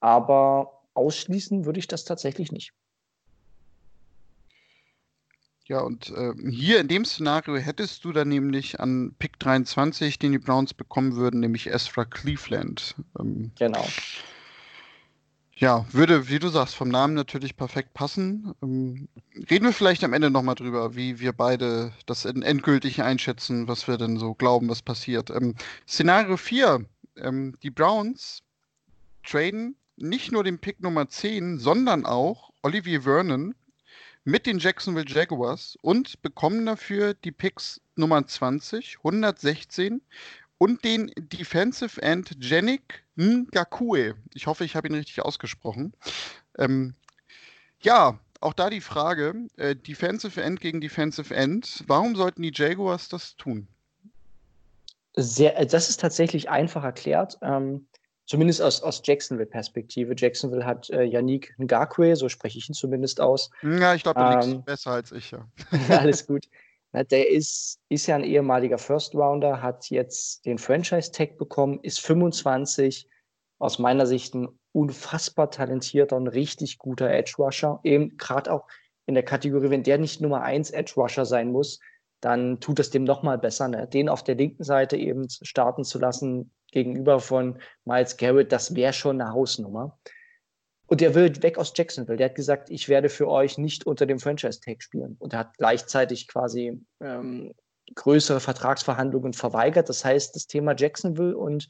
Aber ausschließen würde ich das tatsächlich nicht. Ja, und äh, hier in dem Szenario hättest du dann nämlich an Pick 23, den die Browns bekommen würden, nämlich Ezra Cleveland. Ähm, genau. Ja, würde, wie du sagst, vom Namen natürlich perfekt passen. Ähm, reden wir vielleicht am Ende nochmal drüber, wie wir beide das endgültig einschätzen, was wir denn so glauben, was passiert. Ähm, Szenario 4. Ähm, die Browns traden nicht nur den Pick Nummer 10, sondern auch Olivier Vernon mit den Jacksonville Jaguars und bekommen dafür die Picks Nummer 20, 116 und den Defensive End Janik Ngakue. Ich hoffe, ich habe ihn richtig ausgesprochen. Ähm, ja, auch da die Frage: äh, Defensive End gegen Defensive End. Warum sollten die Jaguars das tun? Sehr, äh, das ist tatsächlich einfach erklärt. Ähm, zumindest aus, aus Jacksonville-Perspektive. Jacksonville hat äh, Yannick Ngakwe, so spreche ich ihn zumindest aus. Ja, ich glaube, du ähm, besser als ich, ja. [laughs] alles [laughs] gut. Der ist, ist ja ein ehemaliger First Rounder, hat jetzt den Franchise-Tag bekommen, ist 25, aus meiner Sicht ein unfassbar talentierter und richtig guter Edge-Rusher. Eben gerade auch in der Kategorie, wenn der nicht Nummer 1 Edge-Rusher sein muss, dann tut es dem nochmal besser. Ne? Den auf der linken Seite eben starten zu lassen gegenüber von Miles Garrett, das wäre schon eine Hausnummer. Und der will weg aus Jacksonville. Der hat gesagt, ich werde für euch nicht unter dem Franchise-Tag spielen. Und er hat gleichzeitig quasi ähm, größere Vertragsverhandlungen verweigert. Das heißt, das Thema Jacksonville und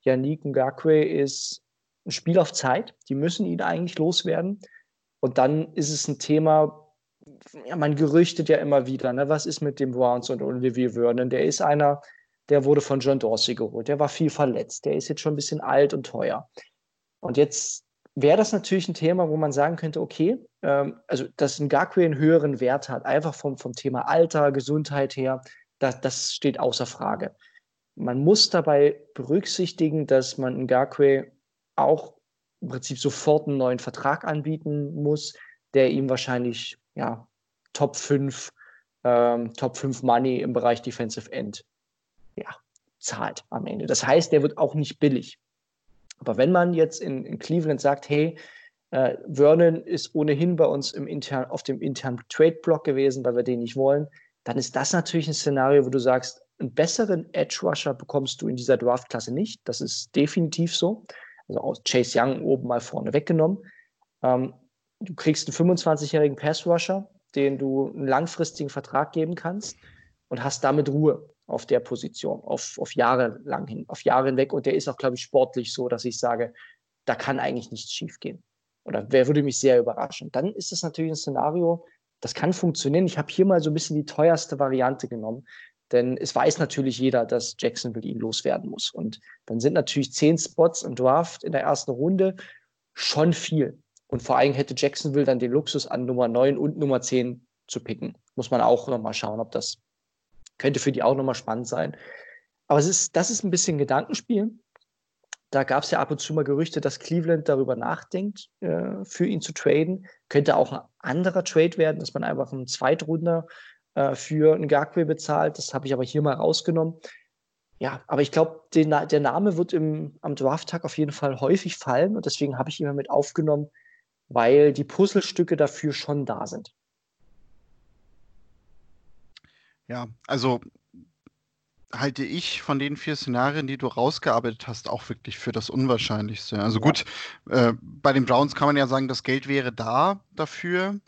Yannick Ngakwe ist ein Spiel auf Zeit. Die müssen ihn eigentlich loswerden. Und dann ist es ein Thema, ja, man gerüchtet ja immer wieder, ne? was ist mit dem Browns und Olivier Vernon? Der ist einer, der wurde von John Dorsey geholt. Der war viel verletzt. Der ist jetzt schon ein bisschen alt und teuer. Und jetzt wäre das natürlich ein Thema, wo man sagen könnte, okay, ähm, also dass ein Ngakwe einen höheren Wert hat, einfach vom, vom Thema Alter, Gesundheit her, das, das steht außer Frage. Man muss dabei berücksichtigen, dass man Ngakwe auch im Prinzip sofort einen neuen Vertrag anbieten muss, der ihm wahrscheinlich ja, Top 5, ähm, Top 5 Money im Bereich Defensive End ja, zahlt am Ende. Das heißt, der wird auch nicht billig. Aber wenn man jetzt in, in Cleveland sagt, hey, äh, Vernon ist ohnehin bei uns im intern, auf dem internen Trade-Block gewesen, weil wir den nicht wollen, dann ist das natürlich ein Szenario, wo du sagst, einen besseren Edge-Rusher bekommst du in dieser Draft-Klasse nicht. Das ist definitiv so. Also aus Chase Young oben mal vorne weggenommen. Ähm, du kriegst einen 25-jährigen Pass-Rusher, den du einen langfristigen Vertrag geben kannst und hast damit Ruhe auf der Position, auf, auf Jahre lang hin, auf Jahre hinweg. Und der ist auch, glaube ich, sportlich so, dass ich sage, da kann eigentlich nichts schiefgehen. Oder wer würde mich sehr überraschen. Dann ist es natürlich ein Szenario, das kann funktionieren. Ich habe hier mal so ein bisschen die teuerste Variante genommen, denn es weiß natürlich jeder, dass Jacksonville ihn loswerden muss. Und dann sind natürlich zehn Spots im Draft in der ersten Runde schon viel. Und vor allem hätte Jacksonville dann den Luxus an Nummer 9 und Nummer 10 zu picken. Muss man auch nochmal schauen, ob das könnte für die auch nochmal spannend sein. Aber es ist, das ist ein bisschen Gedankenspiel. Da gab es ja ab und zu mal Gerüchte, dass Cleveland darüber nachdenkt, äh, für ihn zu traden. Könnte auch ein anderer Trade werden, dass man einfach einen Zweitrunder äh, für einen Gagwe bezahlt. Das habe ich aber hier mal rausgenommen. Ja, aber ich glaube, der Name wird im, am Drafttag auf jeden Fall häufig fallen und deswegen habe ich ihn mit aufgenommen, weil die Puzzlestücke dafür schon da sind. Ja, also halte ich von den vier Szenarien, die du rausgearbeitet hast, auch wirklich für das Unwahrscheinlichste. Also ja. gut, äh, bei den Browns kann man ja sagen, das Geld wäre da dafür.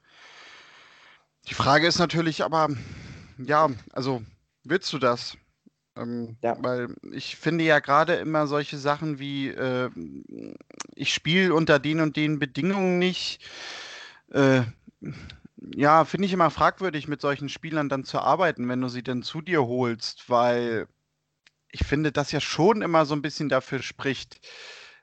Die Frage ist natürlich aber, ja, also willst du das? Ähm, ja. Weil ich finde ja gerade immer solche Sachen wie, äh, ich spiele unter den und den Bedingungen nicht. Äh, ja, finde ich immer fragwürdig, mit solchen Spielern dann zu arbeiten, wenn du sie denn zu dir holst, weil ich finde, das ja schon immer so ein bisschen dafür spricht,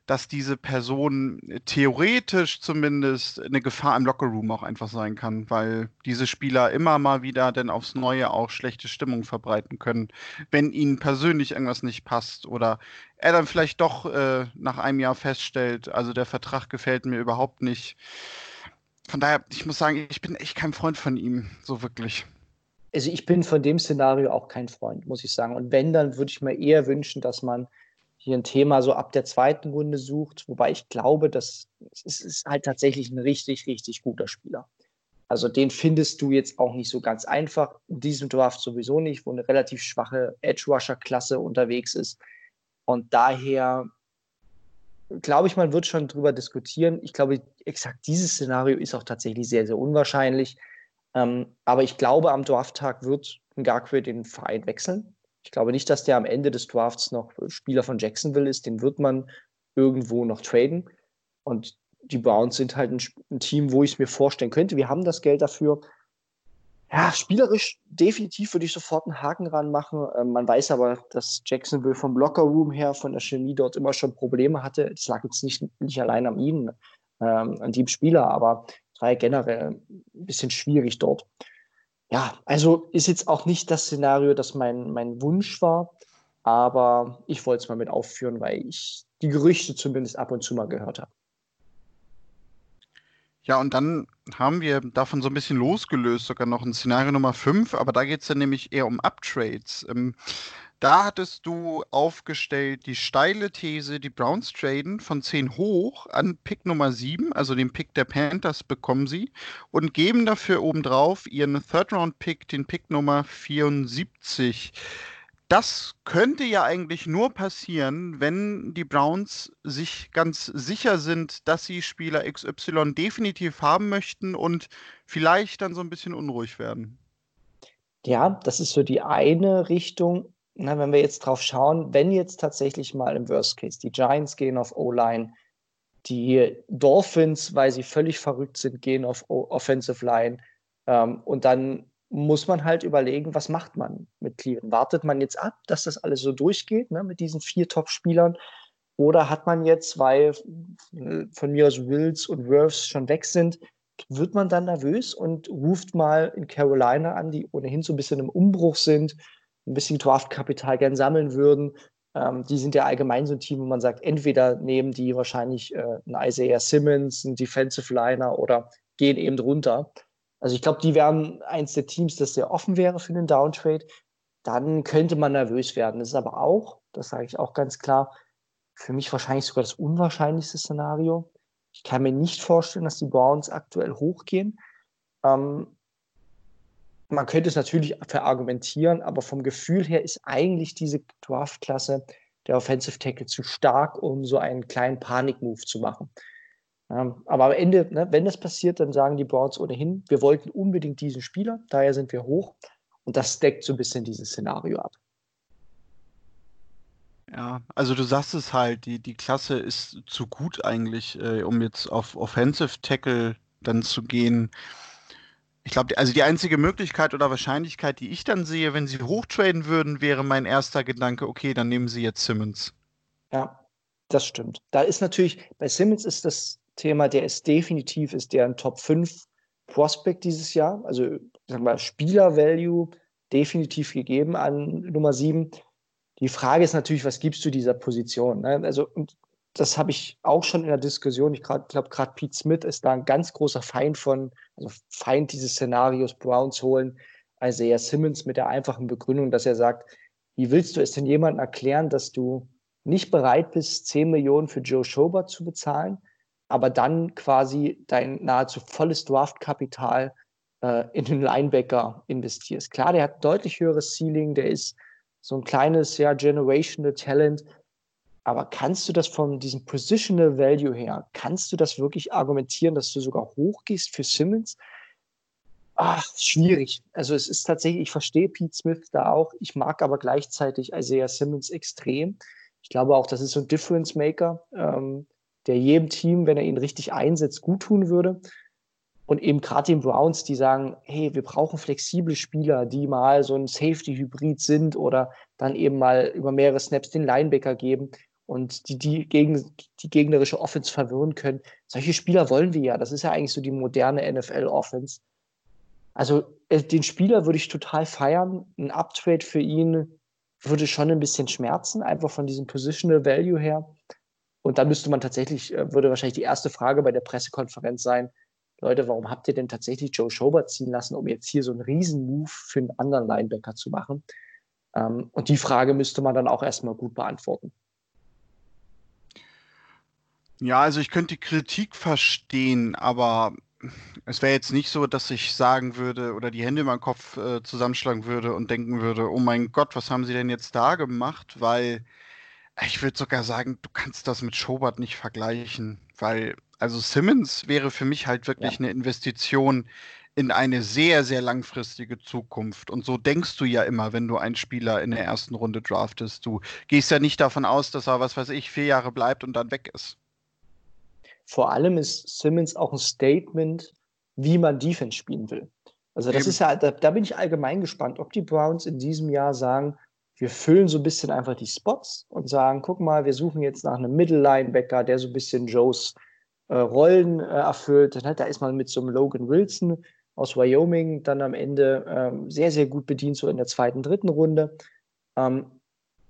dass diese Person theoretisch zumindest eine Gefahr im Lockerroom auch einfach sein kann, weil diese Spieler immer mal wieder dann aufs Neue auch schlechte Stimmung verbreiten können, wenn ihnen persönlich irgendwas nicht passt oder er dann vielleicht doch äh, nach einem Jahr feststellt, also der Vertrag gefällt mir überhaupt nicht. Von daher, ich muss sagen, ich bin echt kein Freund von ihm, so wirklich. Also ich bin von dem Szenario auch kein Freund, muss ich sagen. Und wenn, dann würde ich mir eher wünschen, dass man hier ein Thema so ab der zweiten Runde sucht, wobei ich glaube, dass es ist halt tatsächlich ein richtig, richtig guter Spieler. Also den findest du jetzt auch nicht so ganz einfach. In diesem Draft sowieso nicht, wo eine relativ schwache Edge-Rusher-Klasse unterwegs ist. Und daher glaube ich, man wird schon drüber diskutieren. Ich glaube, exakt dieses Szenario ist auch tatsächlich sehr, sehr unwahrscheinlich. Ähm, aber ich glaube, am Drafttag wird Ngakwe den Verein wechseln. Ich glaube nicht, dass der am Ende des Drafts noch Spieler von Jacksonville ist. Den wird man irgendwo noch traden. Und die Browns sind halt ein, ein Team, wo ich es mir vorstellen könnte. Wir haben das Geld dafür. Ja, spielerisch definitiv würde ich sofort einen Haken ranmachen. Ähm, man weiß aber, dass Jacksonville vom Lockerroom her, von der Chemie dort immer schon Probleme hatte. Das lag jetzt nicht, nicht allein an ihnen, ähm, an dem Spieler, aber ja generell ein bisschen schwierig dort ja, also ist jetzt auch nicht das Szenario, das mein, mein Wunsch war, aber ich wollte es mal mit aufführen, weil ich die Gerüchte zumindest ab und zu mal gehört habe. Ja, und dann haben wir davon so ein bisschen losgelöst, sogar noch ein Szenario Nummer 5, aber da geht es dann nämlich eher um Uptrades. Ähm, da hattest du aufgestellt die steile These, die Browns traden von 10 hoch an Pick Nummer 7, also den Pick der Panthers bekommen sie und geben dafür obendrauf ihren Third-Round-Pick, den Pick Nummer 74. Das könnte ja eigentlich nur passieren, wenn die Browns sich ganz sicher sind, dass sie Spieler XY definitiv haben möchten und vielleicht dann so ein bisschen unruhig werden. Ja, das ist so die eine Richtung na, wenn wir jetzt drauf schauen, wenn jetzt tatsächlich mal im Worst Case die Giants gehen auf O-Line, die Dolphins, weil sie völlig verrückt sind, gehen auf o Offensive Line ähm, und dann muss man halt überlegen, was macht man mit Cleveland? Wartet man jetzt ab, dass das alles so durchgeht ne, mit diesen vier Top-Spielern? Oder hat man jetzt, weil äh, von mir aus Wills und Worths schon weg sind, wird man dann nervös und ruft mal in Carolina an, die ohnehin so ein bisschen im Umbruch sind, ein bisschen Draftkapital gern sammeln würden. Ähm, die sind ja allgemein so ein Team, wo man sagt, entweder nehmen die wahrscheinlich äh, einen Isaiah Simmons, einen Defensive Liner oder gehen eben drunter. Also ich glaube, die wären eins der Teams, das sehr offen wäre für den Downtrade. Dann könnte man nervös werden. Das ist aber auch, das sage ich auch ganz klar, für mich wahrscheinlich sogar das unwahrscheinlichste Szenario. Ich kann mir nicht vorstellen, dass die Browns aktuell hochgehen. Ähm, man könnte es natürlich verargumentieren, aber vom Gefühl her ist eigentlich diese Draft-Klasse der Offensive Tackle zu stark, um so einen kleinen Panik-Move zu machen. Aber am Ende, ne, wenn das passiert, dann sagen die Browns ohnehin, wir wollten unbedingt diesen Spieler, daher sind wir hoch. Und das deckt so ein bisschen dieses Szenario ab. Ja, also du sagst es halt, die, die Klasse ist zu gut eigentlich, äh, um jetzt auf Offensive Tackle dann zu gehen. Ich glaube, also die einzige Möglichkeit oder Wahrscheinlichkeit, die ich dann sehe, wenn sie hochtraden würden, wäre mein erster Gedanke, okay, dann nehmen sie jetzt Simmons. Ja, das stimmt. Da ist natürlich, bei Simmons ist das Thema, der ist definitiv, ist der ein Top 5 Prospect dieses Jahr. Also, sagen wir, Spieler-Value definitiv gegeben an Nummer 7. Die Frage ist natürlich, was gibst du dieser Position? Ne? Also, das habe ich auch schon in der Diskussion. Ich glaube, gerade Pete Smith ist da ein ganz großer Feind von, also Feind dieses Szenarios Browns holen. Isaiah Simmons mit der einfachen Begründung, dass er sagt, wie willst du es denn jemandem erklären, dass du nicht bereit bist, 10 Millionen für Joe Schobert zu bezahlen, aber dann quasi dein nahezu volles Draftkapital äh, in den Linebacker investierst. Klar, der hat deutlich höheres Ceiling, der ist so ein kleines, ja, generational Talent, aber kannst du das von diesem Positional Value her, kannst du das wirklich argumentieren, dass du sogar hochgehst für Simmons? Ach, schwierig. Also es ist tatsächlich, ich verstehe Pete Smith da auch. Ich mag aber gleichzeitig Isaiah Simmons extrem. Ich glaube auch, das ist so ein Difference Maker, ähm, der jedem Team, wenn er ihn richtig einsetzt, gut tun würde. Und eben gerade den Browns, die sagen, hey, wir brauchen flexible Spieler, die mal so ein Safety-Hybrid sind oder dann eben mal über mehrere Snaps den Linebacker geben und die, die, gegen, die gegnerische Offense verwirren können. Solche Spieler wollen wir ja. Das ist ja eigentlich so die moderne NFL-Offense. Also äh, den Spieler würde ich total feiern. Ein Uptrade für ihn würde schon ein bisschen schmerzen, einfach von diesem Positional Value her. Und dann müsste man tatsächlich, äh, würde wahrscheinlich die erste Frage bei der Pressekonferenz sein, Leute, warum habt ihr denn tatsächlich Joe Schobert ziehen lassen, um jetzt hier so einen Riesen-Move für einen anderen Linebacker zu machen? Ähm, und die Frage müsste man dann auch erstmal gut beantworten. Ja, also ich könnte die Kritik verstehen, aber es wäre jetzt nicht so, dass ich sagen würde oder die Hände in meinem Kopf äh, zusammenschlagen würde und denken würde, oh mein Gott, was haben sie denn jetzt da gemacht? Weil ich würde sogar sagen, du kannst das mit Schobert nicht vergleichen, weil also Simmons wäre für mich halt wirklich ja. eine Investition in eine sehr, sehr langfristige Zukunft. Und so denkst du ja immer, wenn du einen Spieler in der ersten Runde draftest. Du gehst ja nicht davon aus, dass er, was weiß ich, vier Jahre bleibt und dann weg ist. Vor allem ist Simmons auch ein Statement, wie man Defense spielen will. Also das Eben. ist ja, da, da, bin ich allgemein gespannt, ob die Browns in diesem Jahr sagen, wir füllen so ein bisschen einfach die Spots und sagen, guck mal, wir suchen jetzt nach einem Middle Linebacker, der so ein bisschen Joes äh, Rollen äh, erfüllt. Dann, halt, da ist man mit so einem Logan Wilson aus Wyoming dann am Ende ähm, sehr, sehr gut bedient, so in der zweiten, dritten Runde. Ähm,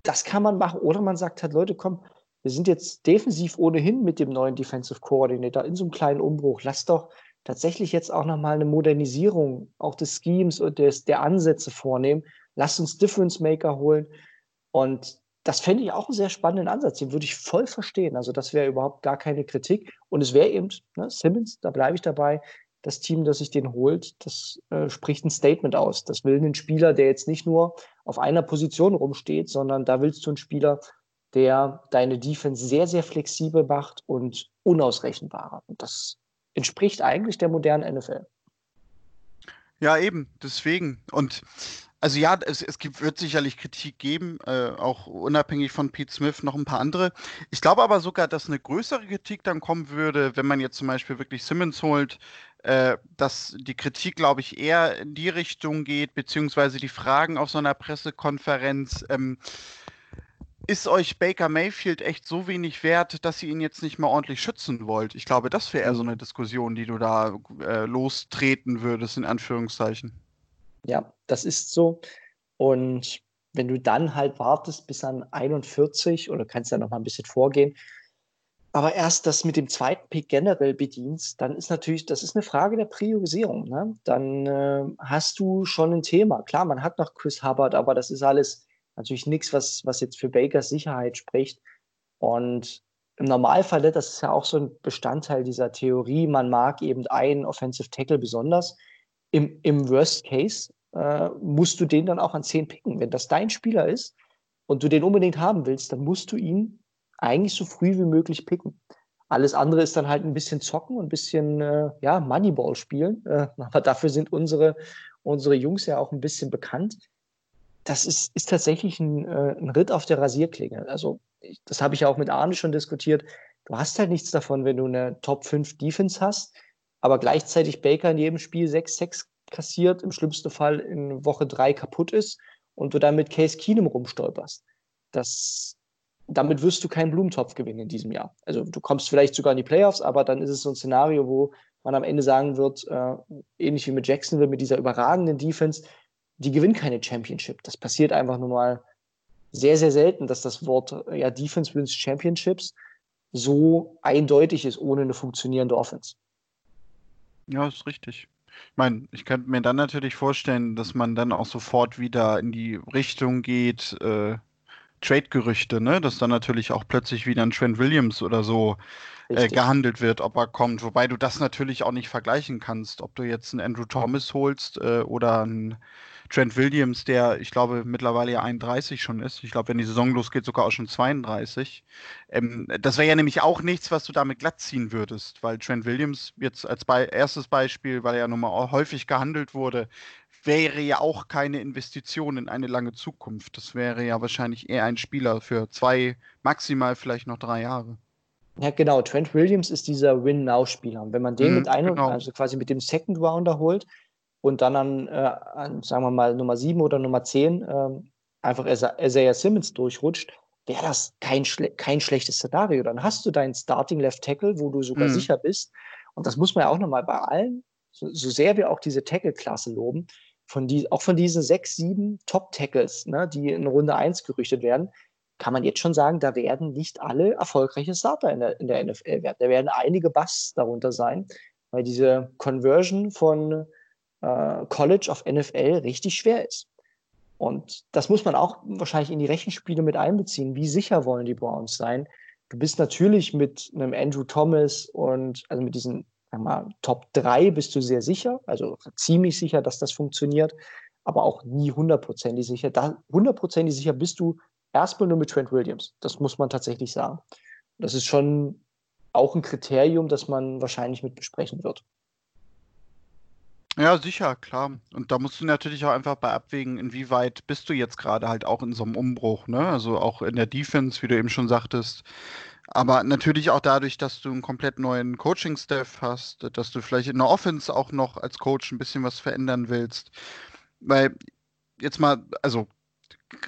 das kann man machen. Oder man sagt halt, Leute, komm, wir sind jetzt defensiv ohnehin mit dem neuen Defensive Coordinator in so einem kleinen Umbruch. Lass doch tatsächlich jetzt auch nochmal eine Modernisierung auch des Schemes und des, der Ansätze vornehmen. Lass uns Difference Maker holen. Und das fände ich auch einen sehr spannenden Ansatz. Den würde ich voll verstehen. Also das wäre überhaupt gar keine Kritik. Und es wäre eben, ne, Simmons, da bleibe ich dabei, das Team, das sich den holt, das äh, spricht ein Statement aus. Das will einen Spieler, der jetzt nicht nur auf einer Position rumsteht, sondern da willst du einen Spieler, der deine Defense sehr, sehr flexibel macht und unausrechenbarer. Und das entspricht eigentlich der modernen NFL. Ja, eben, deswegen. Und also ja, es, es gibt, wird sicherlich Kritik geben, äh, auch unabhängig von Pete Smith noch ein paar andere. Ich glaube aber sogar, dass eine größere Kritik dann kommen würde, wenn man jetzt zum Beispiel wirklich Simmons holt, äh, dass die Kritik, glaube ich, eher in die Richtung geht, beziehungsweise die Fragen auf so einer Pressekonferenz. Ähm, ist euch Baker Mayfield echt so wenig wert, dass ihr ihn jetzt nicht mehr ordentlich schützen wollt? Ich glaube, das wäre eher so eine Diskussion, die du da äh, lostreten würdest, in Anführungszeichen. Ja, das ist so. Und wenn du dann halt wartest bis an 41 oder kannst ja noch mal ein bisschen vorgehen, aber erst das mit dem zweiten Pick generell bedienst, dann ist natürlich, das ist eine Frage der Priorisierung. Ne? Dann äh, hast du schon ein Thema. Klar, man hat noch Chris Hubbard, aber das ist alles natürlich nichts, was, was jetzt für Bakers Sicherheit spricht. Und im Normalfall, das ist ja auch so ein Bestandteil dieser Theorie, man mag eben einen Offensive Tackle besonders im, im Worst Case äh, musst du den dann auch an 10 picken. Wenn das dein Spieler ist und du den unbedingt haben willst, dann musst du ihn eigentlich so früh wie möglich picken. Alles andere ist dann halt ein bisschen zocken und ein bisschen äh, ja, Moneyball spielen. Äh, aber dafür sind unsere, unsere Jungs ja auch ein bisschen bekannt. Das ist, ist tatsächlich ein, äh, ein Ritt auf der Rasierklinge. Also, ich, das habe ich ja auch mit Arne schon diskutiert. Du hast halt nichts davon, wenn du eine Top 5 Defense hast, aber gleichzeitig Baker in jedem Spiel 6-6 kassiert, im schlimmsten Fall in Woche 3 kaputt ist und du dann mit Case Keenum rumstolperst. Das, damit wirst du keinen Blumentopf gewinnen in diesem Jahr. Also du kommst vielleicht sogar in die Playoffs, aber dann ist es so ein Szenario, wo man am Ende sagen wird, äh, ähnlich wie mit Jacksonville, mit dieser überragenden Defense, die gewinnt keine Championship. Das passiert einfach nur mal sehr, sehr selten, dass das Wort ja, Defense wins Championships so eindeutig ist, ohne eine funktionierende Offense. Ja, ist richtig. Ich meine, ich könnte mir dann natürlich vorstellen, dass man dann auch sofort wieder in die Richtung geht, äh, Trade-Gerüchte, ne? Dass dann natürlich auch plötzlich wieder ein Trent Williams oder so äh, gehandelt wird, ob er kommt. Wobei du das natürlich auch nicht vergleichen kannst, ob du jetzt einen Andrew Thomas holst äh, oder einen Trent Williams, der, ich glaube, mittlerweile ja 31 schon ist. Ich glaube, wenn die Saison losgeht, sogar auch schon 32. Ähm, das wäre ja nämlich auch nichts, was du damit glatt ziehen würdest, weil Trent Williams jetzt als Be erstes Beispiel, weil er ja nun mal häufig gehandelt wurde, wäre ja auch keine Investition in eine lange Zukunft. Das wäre ja wahrscheinlich eher ein Spieler für zwei, maximal vielleicht noch drei Jahre. Ja, genau. Trent Williams ist dieser Win-Now-Spieler. Wenn man den mhm, mit einem, genau. also quasi mit dem Second Rounder holt und dann an, äh, an sagen wir mal, Nummer 7 oder Nummer 10 äh, einfach Isaiah Simmons durchrutscht, wäre das kein, schle kein schlechtes Szenario. Dann hast du deinen Starting Left Tackle, wo du sogar mhm. sicher bist. Und das muss man ja auch nochmal bei allen, so, so sehr wir auch diese Tackle-Klasse loben, von die, auch von diesen sechs, sieben Top-Tackles, ne, die in Runde 1 gerüchtet werden, kann man jetzt schon sagen, da werden nicht alle erfolgreiche Starter in der, in der NFL werden. Da werden einige Busts darunter sein, weil diese Conversion von äh, College auf NFL richtig schwer ist. Und das muss man auch wahrscheinlich in die Rechenspiele mit einbeziehen. Wie sicher wollen die Browns sein? Du bist natürlich mit einem Andrew Thomas und also mit diesen mal, Top 3 bist du sehr sicher, also ziemlich sicher, dass das funktioniert, aber auch nie hundertprozentig sicher. Hundertprozentig sicher bist du erstmal nur mit Trent Williams. Das muss man tatsächlich sagen. Das ist schon auch ein Kriterium, das man wahrscheinlich mit besprechen wird. Ja, sicher, klar. Und da musst du natürlich auch einfach bei abwägen, inwieweit bist du jetzt gerade halt auch in so einem Umbruch, ne? Also auch in der Defense, wie du eben schon sagtest. Aber natürlich auch dadurch, dass du einen komplett neuen Coaching-Staff hast, dass du vielleicht in der Offense auch noch als Coach ein bisschen was verändern willst. Weil jetzt mal, also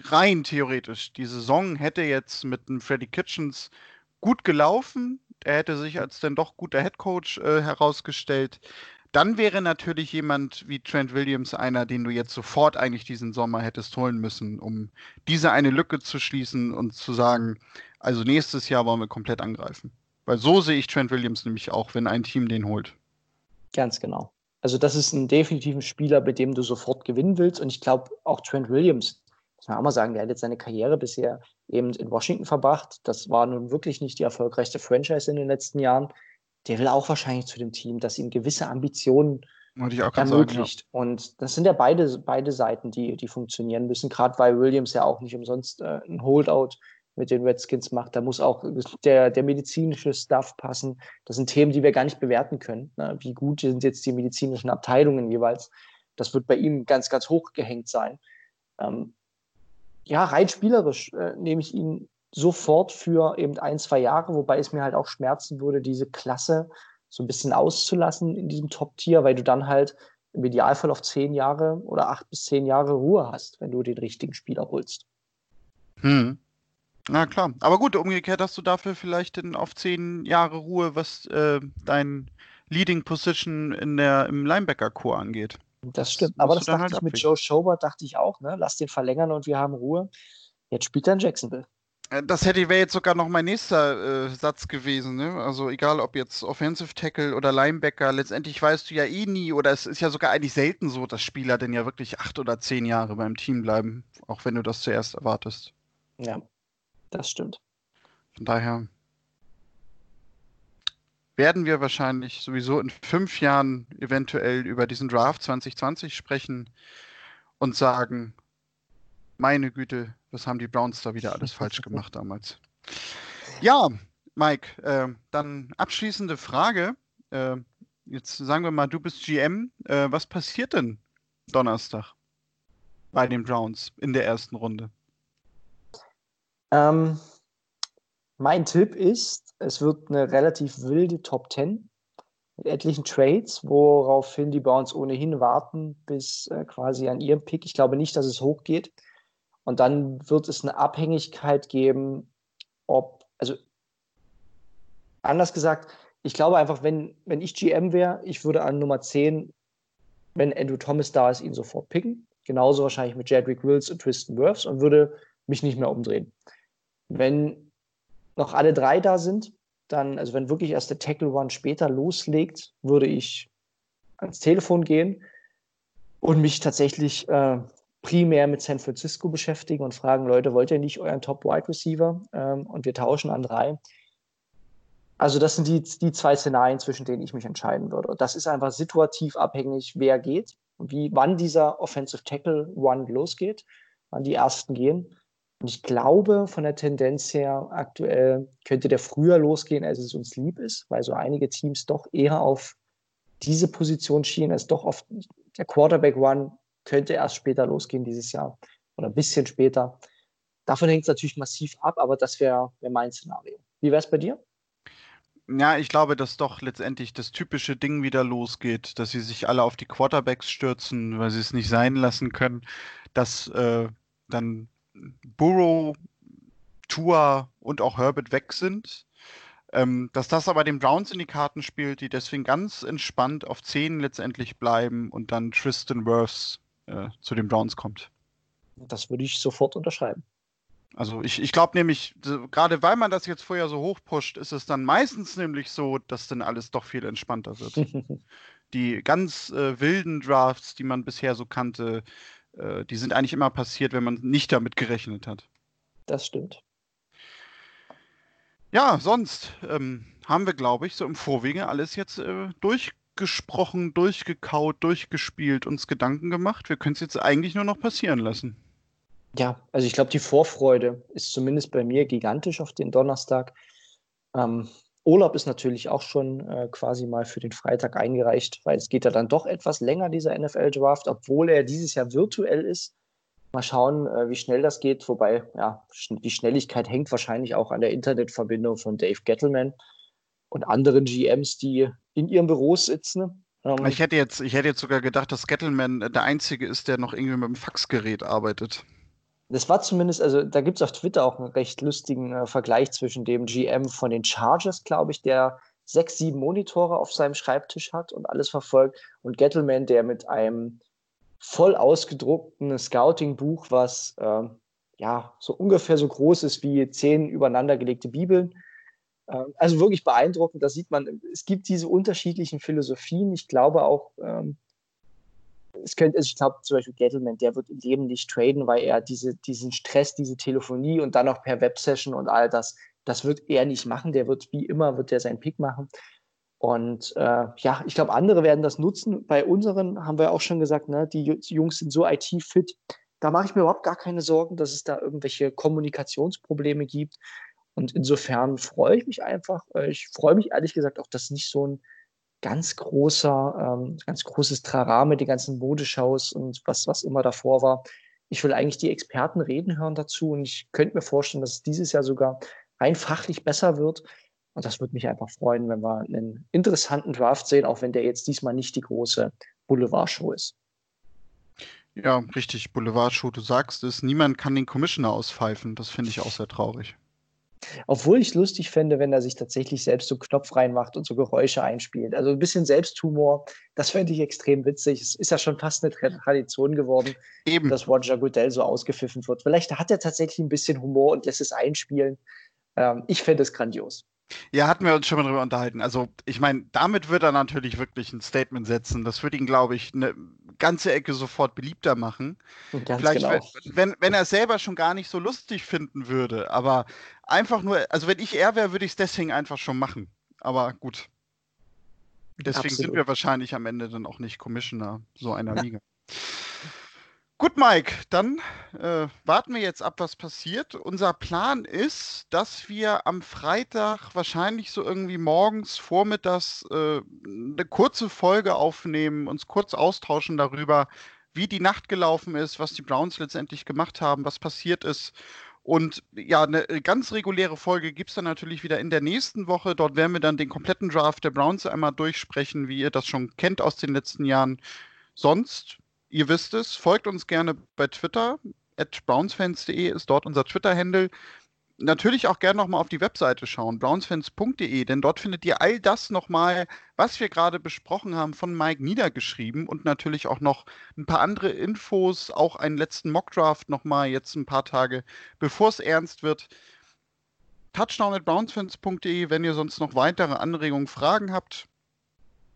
rein theoretisch, die Saison hätte jetzt mit einem Freddy Kitchens gut gelaufen. Er hätte sich als dann doch guter Headcoach äh, herausgestellt. Dann wäre natürlich jemand wie Trent Williams einer, den du jetzt sofort eigentlich diesen Sommer hättest holen müssen, um diese eine Lücke zu schließen und zu sagen, also nächstes Jahr wollen wir komplett angreifen. Weil so sehe ich Trent Williams nämlich auch, wenn ein Team den holt. Ganz genau. Also das ist ein definitiver Spieler, bei dem du sofort gewinnen willst. Und ich glaube, auch Trent Williams muss man auch mal sagen, der hat jetzt seine Karriere bisher eben in Washington verbracht. Das war nun wirklich nicht die erfolgreichste Franchise in den letzten Jahren. Der will auch wahrscheinlich zu dem Team, das ihm gewisse Ambitionen ermöglicht. Sagen, ja. Und das sind ja beide, beide Seiten, die, die funktionieren müssen, gerade weil Williams ja auch nicht umsonst äh, ein Holdout mit den Redskins macht. Da muss auch der, der medizinische Stuff passen. Das sind Themen, die wir gar nicht bewerten können. Ne? Wie gut sind jetzt die medizinischen Abteilungen jeweils? Das wird bei ihm ganz, ganz hoch gehängt sein. Ähm, ja, rein spielerisch äh, nehme ich ihn sofort für eben ein, zwei Jahre, wobei es mir halt auch schmerzen würde, diese Klasse so ein bisschen auszulassen in diesem Top-Tier, weil du dann halt im Idealfall auf zehn Jahre oder acht bis zehn Jahre Ruhe hast, wenn du den richtigen Spieler holst. Hm. Na klar. Aber gut, umgekehrt hast du dafür vielleicht in, auf zehn Jahre Ruhe, was äh, dein Leading Position in der, im Linebacker-Core angeht. Das stimmt. Aber das dachte halt ich mit Joe Schobert, dachte ich auch, ne? Lass den verlängern und wir haben Ruhe. Jetzt spielt er in Jacksonville. Äh, das hätte wäre jetzt sogar noch mein nächster äh, Satz gewesen. Ne? Also egal, ob jetzt Offensive Tackle oder Linebacker, letztendlich weißt du ja eh nie, oder es ist ja sogar eigentlich selten so, dass Spieler denn ja wirklich acht oder zehn Jahre beim Team bleiben, auch wenn du das zuerst erwartest. Ja, das stimmt. Von daher werden wir wahrscheinlich sowieso in fünf Jahren eventuell über diesen Draft 2020 sprechen und sagen, meine Güte, was haben die Browns da wieder alles falsch [laughs] gemacht damals. Ja, Mike, äh, dann abschließende Frage. Äh, jetzt sagen wir mal, du bist GM. Äh, was passiert denn Donnerstag bei den Browns in der ersten Runde? Ähm, mein Tipp ist, es wird eine relativ wilde Top 10 mit etlichen Trades, woraufhin die Browns ohnehin warten bis äh, quasi an ihrem Pick. Ich glaube nicht, dass es hochgeht. Und dann wird es eine Abhängigkeit geben, ob, also anders gesagt, ich glaube einfach, wenn, wenn ich GM wäre, ich würde an Nummer 10, wenn Andrew Thomas da ist, ihn sofort picken. Genauso wahrscheinlich mit Jedrick Wills und Tristan Wirfs und würde mich nicht mehr umdrehen. Wenn noch alle drei da sind, dann, also wenn wirklich erst der Tackle One später loslegt, würde ich ans Telefon gehen und mich tatsächlich äh, primär mit San Francisco beschäftigen und fragen, Leute, wollt ihr nicht euren Top Wide Receiver? Ähm, und wir tauschen an drei. Also das sind die, die zwei Szenarien, zwischen denen ich mich entscheiden würde. Das ist einfach situativ abhängig, wer geht. wie wann dieser Offensive Tackle One losgeht, wann die ersten gehen. Und ich glaube, von der Tendenz her aktuell könnte der früher losgehen, als es uns lieb ist, weil so einige Teams doch eher auf diese Position schienen, als doch auf der Quarterback One könnte erst später losgehen dieses Jahr oder ein bisschen später. Davon hängt es natürlich massiv ab, aber das wäre wär mein Szenario. Wie wäre es bei dir? Ja, ich glaube, dass doch letztendlich das typische Ding wieder losgeht, dass sie sich alle auf die Quarterbacks stürzen, weil sie es nicht sein lassen können, dass äh, dann Burrow, Tua und auch Herbert weg sind. Ähm, dass das aber den Browns in die Karten spielt, die deswegen ganz entspannt auf 10 letztendlich bleiben und dann Tristan Wirfs äh, zu den Browns kommt. Das würde ich sofort unterschreiben. Also ich, ich glaube nämlich, gerade weil man das jetzt vorher so hochpusht, ist es dann meistens nämlich so, dass dann alles doch viel entspannter wird. [laughs] die ganz äh, wilden Drafts, die man bisher so kannte, äh, die sind eigentlich immer passiert, wenn man nicht damit gerechnet hat. Das stimmt. Ja, sonst ähm, haben wir, glaube ich, so im Vorwege alles jetzt äh, durchgesprochen, durchgekaut, durchgespielt, uns Gedanken gemacht. Wir können es jetzt eigentlich nur noch passieren lassen. Ja, also ich glaube, die Vorfreude ist zumindest bei mir gigantisch auf den Donnerstag. Ähm, Urlaub ist natürlich auch schon äh, quasi mal für den Freitag eingereicht, weil es geht ja dann doch etwas länger, dieser NFL-Draft, obwohl er dieses Jahr virtuell ist. Mal schauen, äh, wie schnell das geht. Wobei, ja, die Schnelligkeit hängt wahrscheinlich auch an der Internetverbindung von Dave Gettleman und anderen GMs, die in ihren Büros sitzen. Ähm, ich, hätte jetzt, ich hätte jetzt sogar gedacht, dass Gettleman der Einzige ist, der noch irgendwie mit dem Faxgerät arbeitet. Das war zumindest, also da gibt es auf Twitter auch einen recht lustigen äh, Vergleich zwischen dem GM von den Chargers, glaube ich, der sechs, sieben Monitore auf seinem Schreibtisch hat und alles verfolgt, und Gettleman, der mit einem voll ausgedruckten Scouting-Buch, was äh, ja so ungefähr so groß ist wie zehn übereinandergelegte Bibeln. Äh, also wirklich beeindruckend. Da sieht man, es gibt diese unterschiedlichen Philosophien. Ich glaube auch, ähm, es könnte, also ich glaube zum Beispiel Gettleman, der wird im Leben nicht traden, weil er diese, diesen Stress, diese Telefonie und dann noch per Websession und all das, das wird er nicht machen. Der wird wie immer, wird der seinen Pick machen. Und äh, ja, ich glaube, andere werden das nutzen. Bei unseren haben wir auch schon gesagt, ne, die Jungs sind so IT-fit. Da mache ich mir überhaupt gar keine Sorgen, dass es da irgendwelche Kommunikationsprobleme gibt. Und insofern freue ich mich einfach. Äh, ich freue mich ehrlich gesagt auch, dass nicht so ein ganz großer, ähm, ganz großes Trara mit den ganzen Modeshows und was, was immer davor war. Ich will eigentlich die Experten reden hören dazu und ich könnte mir vorstellen, dass es dieses Jahr sogar rein fachlich besser wird. Und das würde mich einfach freuen, wenn wir einen interessanten Draft sehen, auch wenn der jetzt diesmal nicht die große Boulevard-Show ist. Ja, richtig, Boulevard-Show, du sagst es, niemand kann den Commissioner auspfeifen. Das finde ich auch sehr traurig. Obwohl ich es lustig fände, wenn er sich tatsächlich selbst so Knopf reinmacht und so Geräusche einspielt. Also ein bisschen Selbsthumor, das fände ich extrem witzig. Es ist ja schon fast eine Tradition geworden, Eben. dass Roger Goodell so ausgepfiffen wird. Vielleicht hat er tatsächlich ein bisschen Humor und lässt es einspielen. Ähm, ich fände es grandios. Ja, hatten wir uns schon mal drüber unterhalten. Also, ich meine, damit wird er natürlich wirklich ein Statement setzen. Das würde ihn, glaube ich, eine ganze Ecke sofort beliebter machen. Ganz Vielleicht, genau. wenn, wenn, er es selber schon gar nicht so lustig finden würde. Aber einfach nur, also wenn ich er wäre, würde ich es deswegen einfach schon machen. Aber gut. Deswegen Absolut. sind wir wahrscheinlich am Ende dann auch nicht Commissioner so einer Liga. Gut, Mike, dann äh, warten wir jetzt ab, was passiert. Unser Plan ist, dass wir am Freitag wahrscheinlich so irgendwie morgens, vormittags äh, eine kurze Folge aufnehmen, uns kurz austauschen darüber, wie die Nacht gelaufen ist, was die Browns letztendlich gemacht haben, was passiert ist. Und ja, eine ganz reguläre Folge gibt es dann natürlich wieder in der nächsten Woche. Dort werden wir dann den kompletten Draft der Browns einmal durchsprechen, wie ihr das schon kennt aus den letzten Jahren. Sonst ihr wisst es, folgt uns gerne bei Twitter. At brownsfans.de ist dort unser Twitter-Handle. Natürlich auch gerne nochmal auf die Webseite schauen, brownsfans.de, denn dort findet ihr all das nochmal, was wir gerade besprochen haben, von Mike niedergeschrieben und natürlich auch noch ein paar andere Infos, auch einen letzten Mockdraft nochmal jetzt ein paar Tage, bevor es ernst wird. Touchdown at brownsfans.de, wenn ihr sonst noch weitere Anregungen, Fragen habt.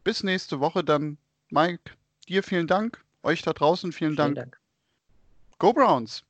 Bis nächste Woche dann. Mike, dir vielen Dank. Euch da draußen vielen, vielen Dank. Dank. Go Browns!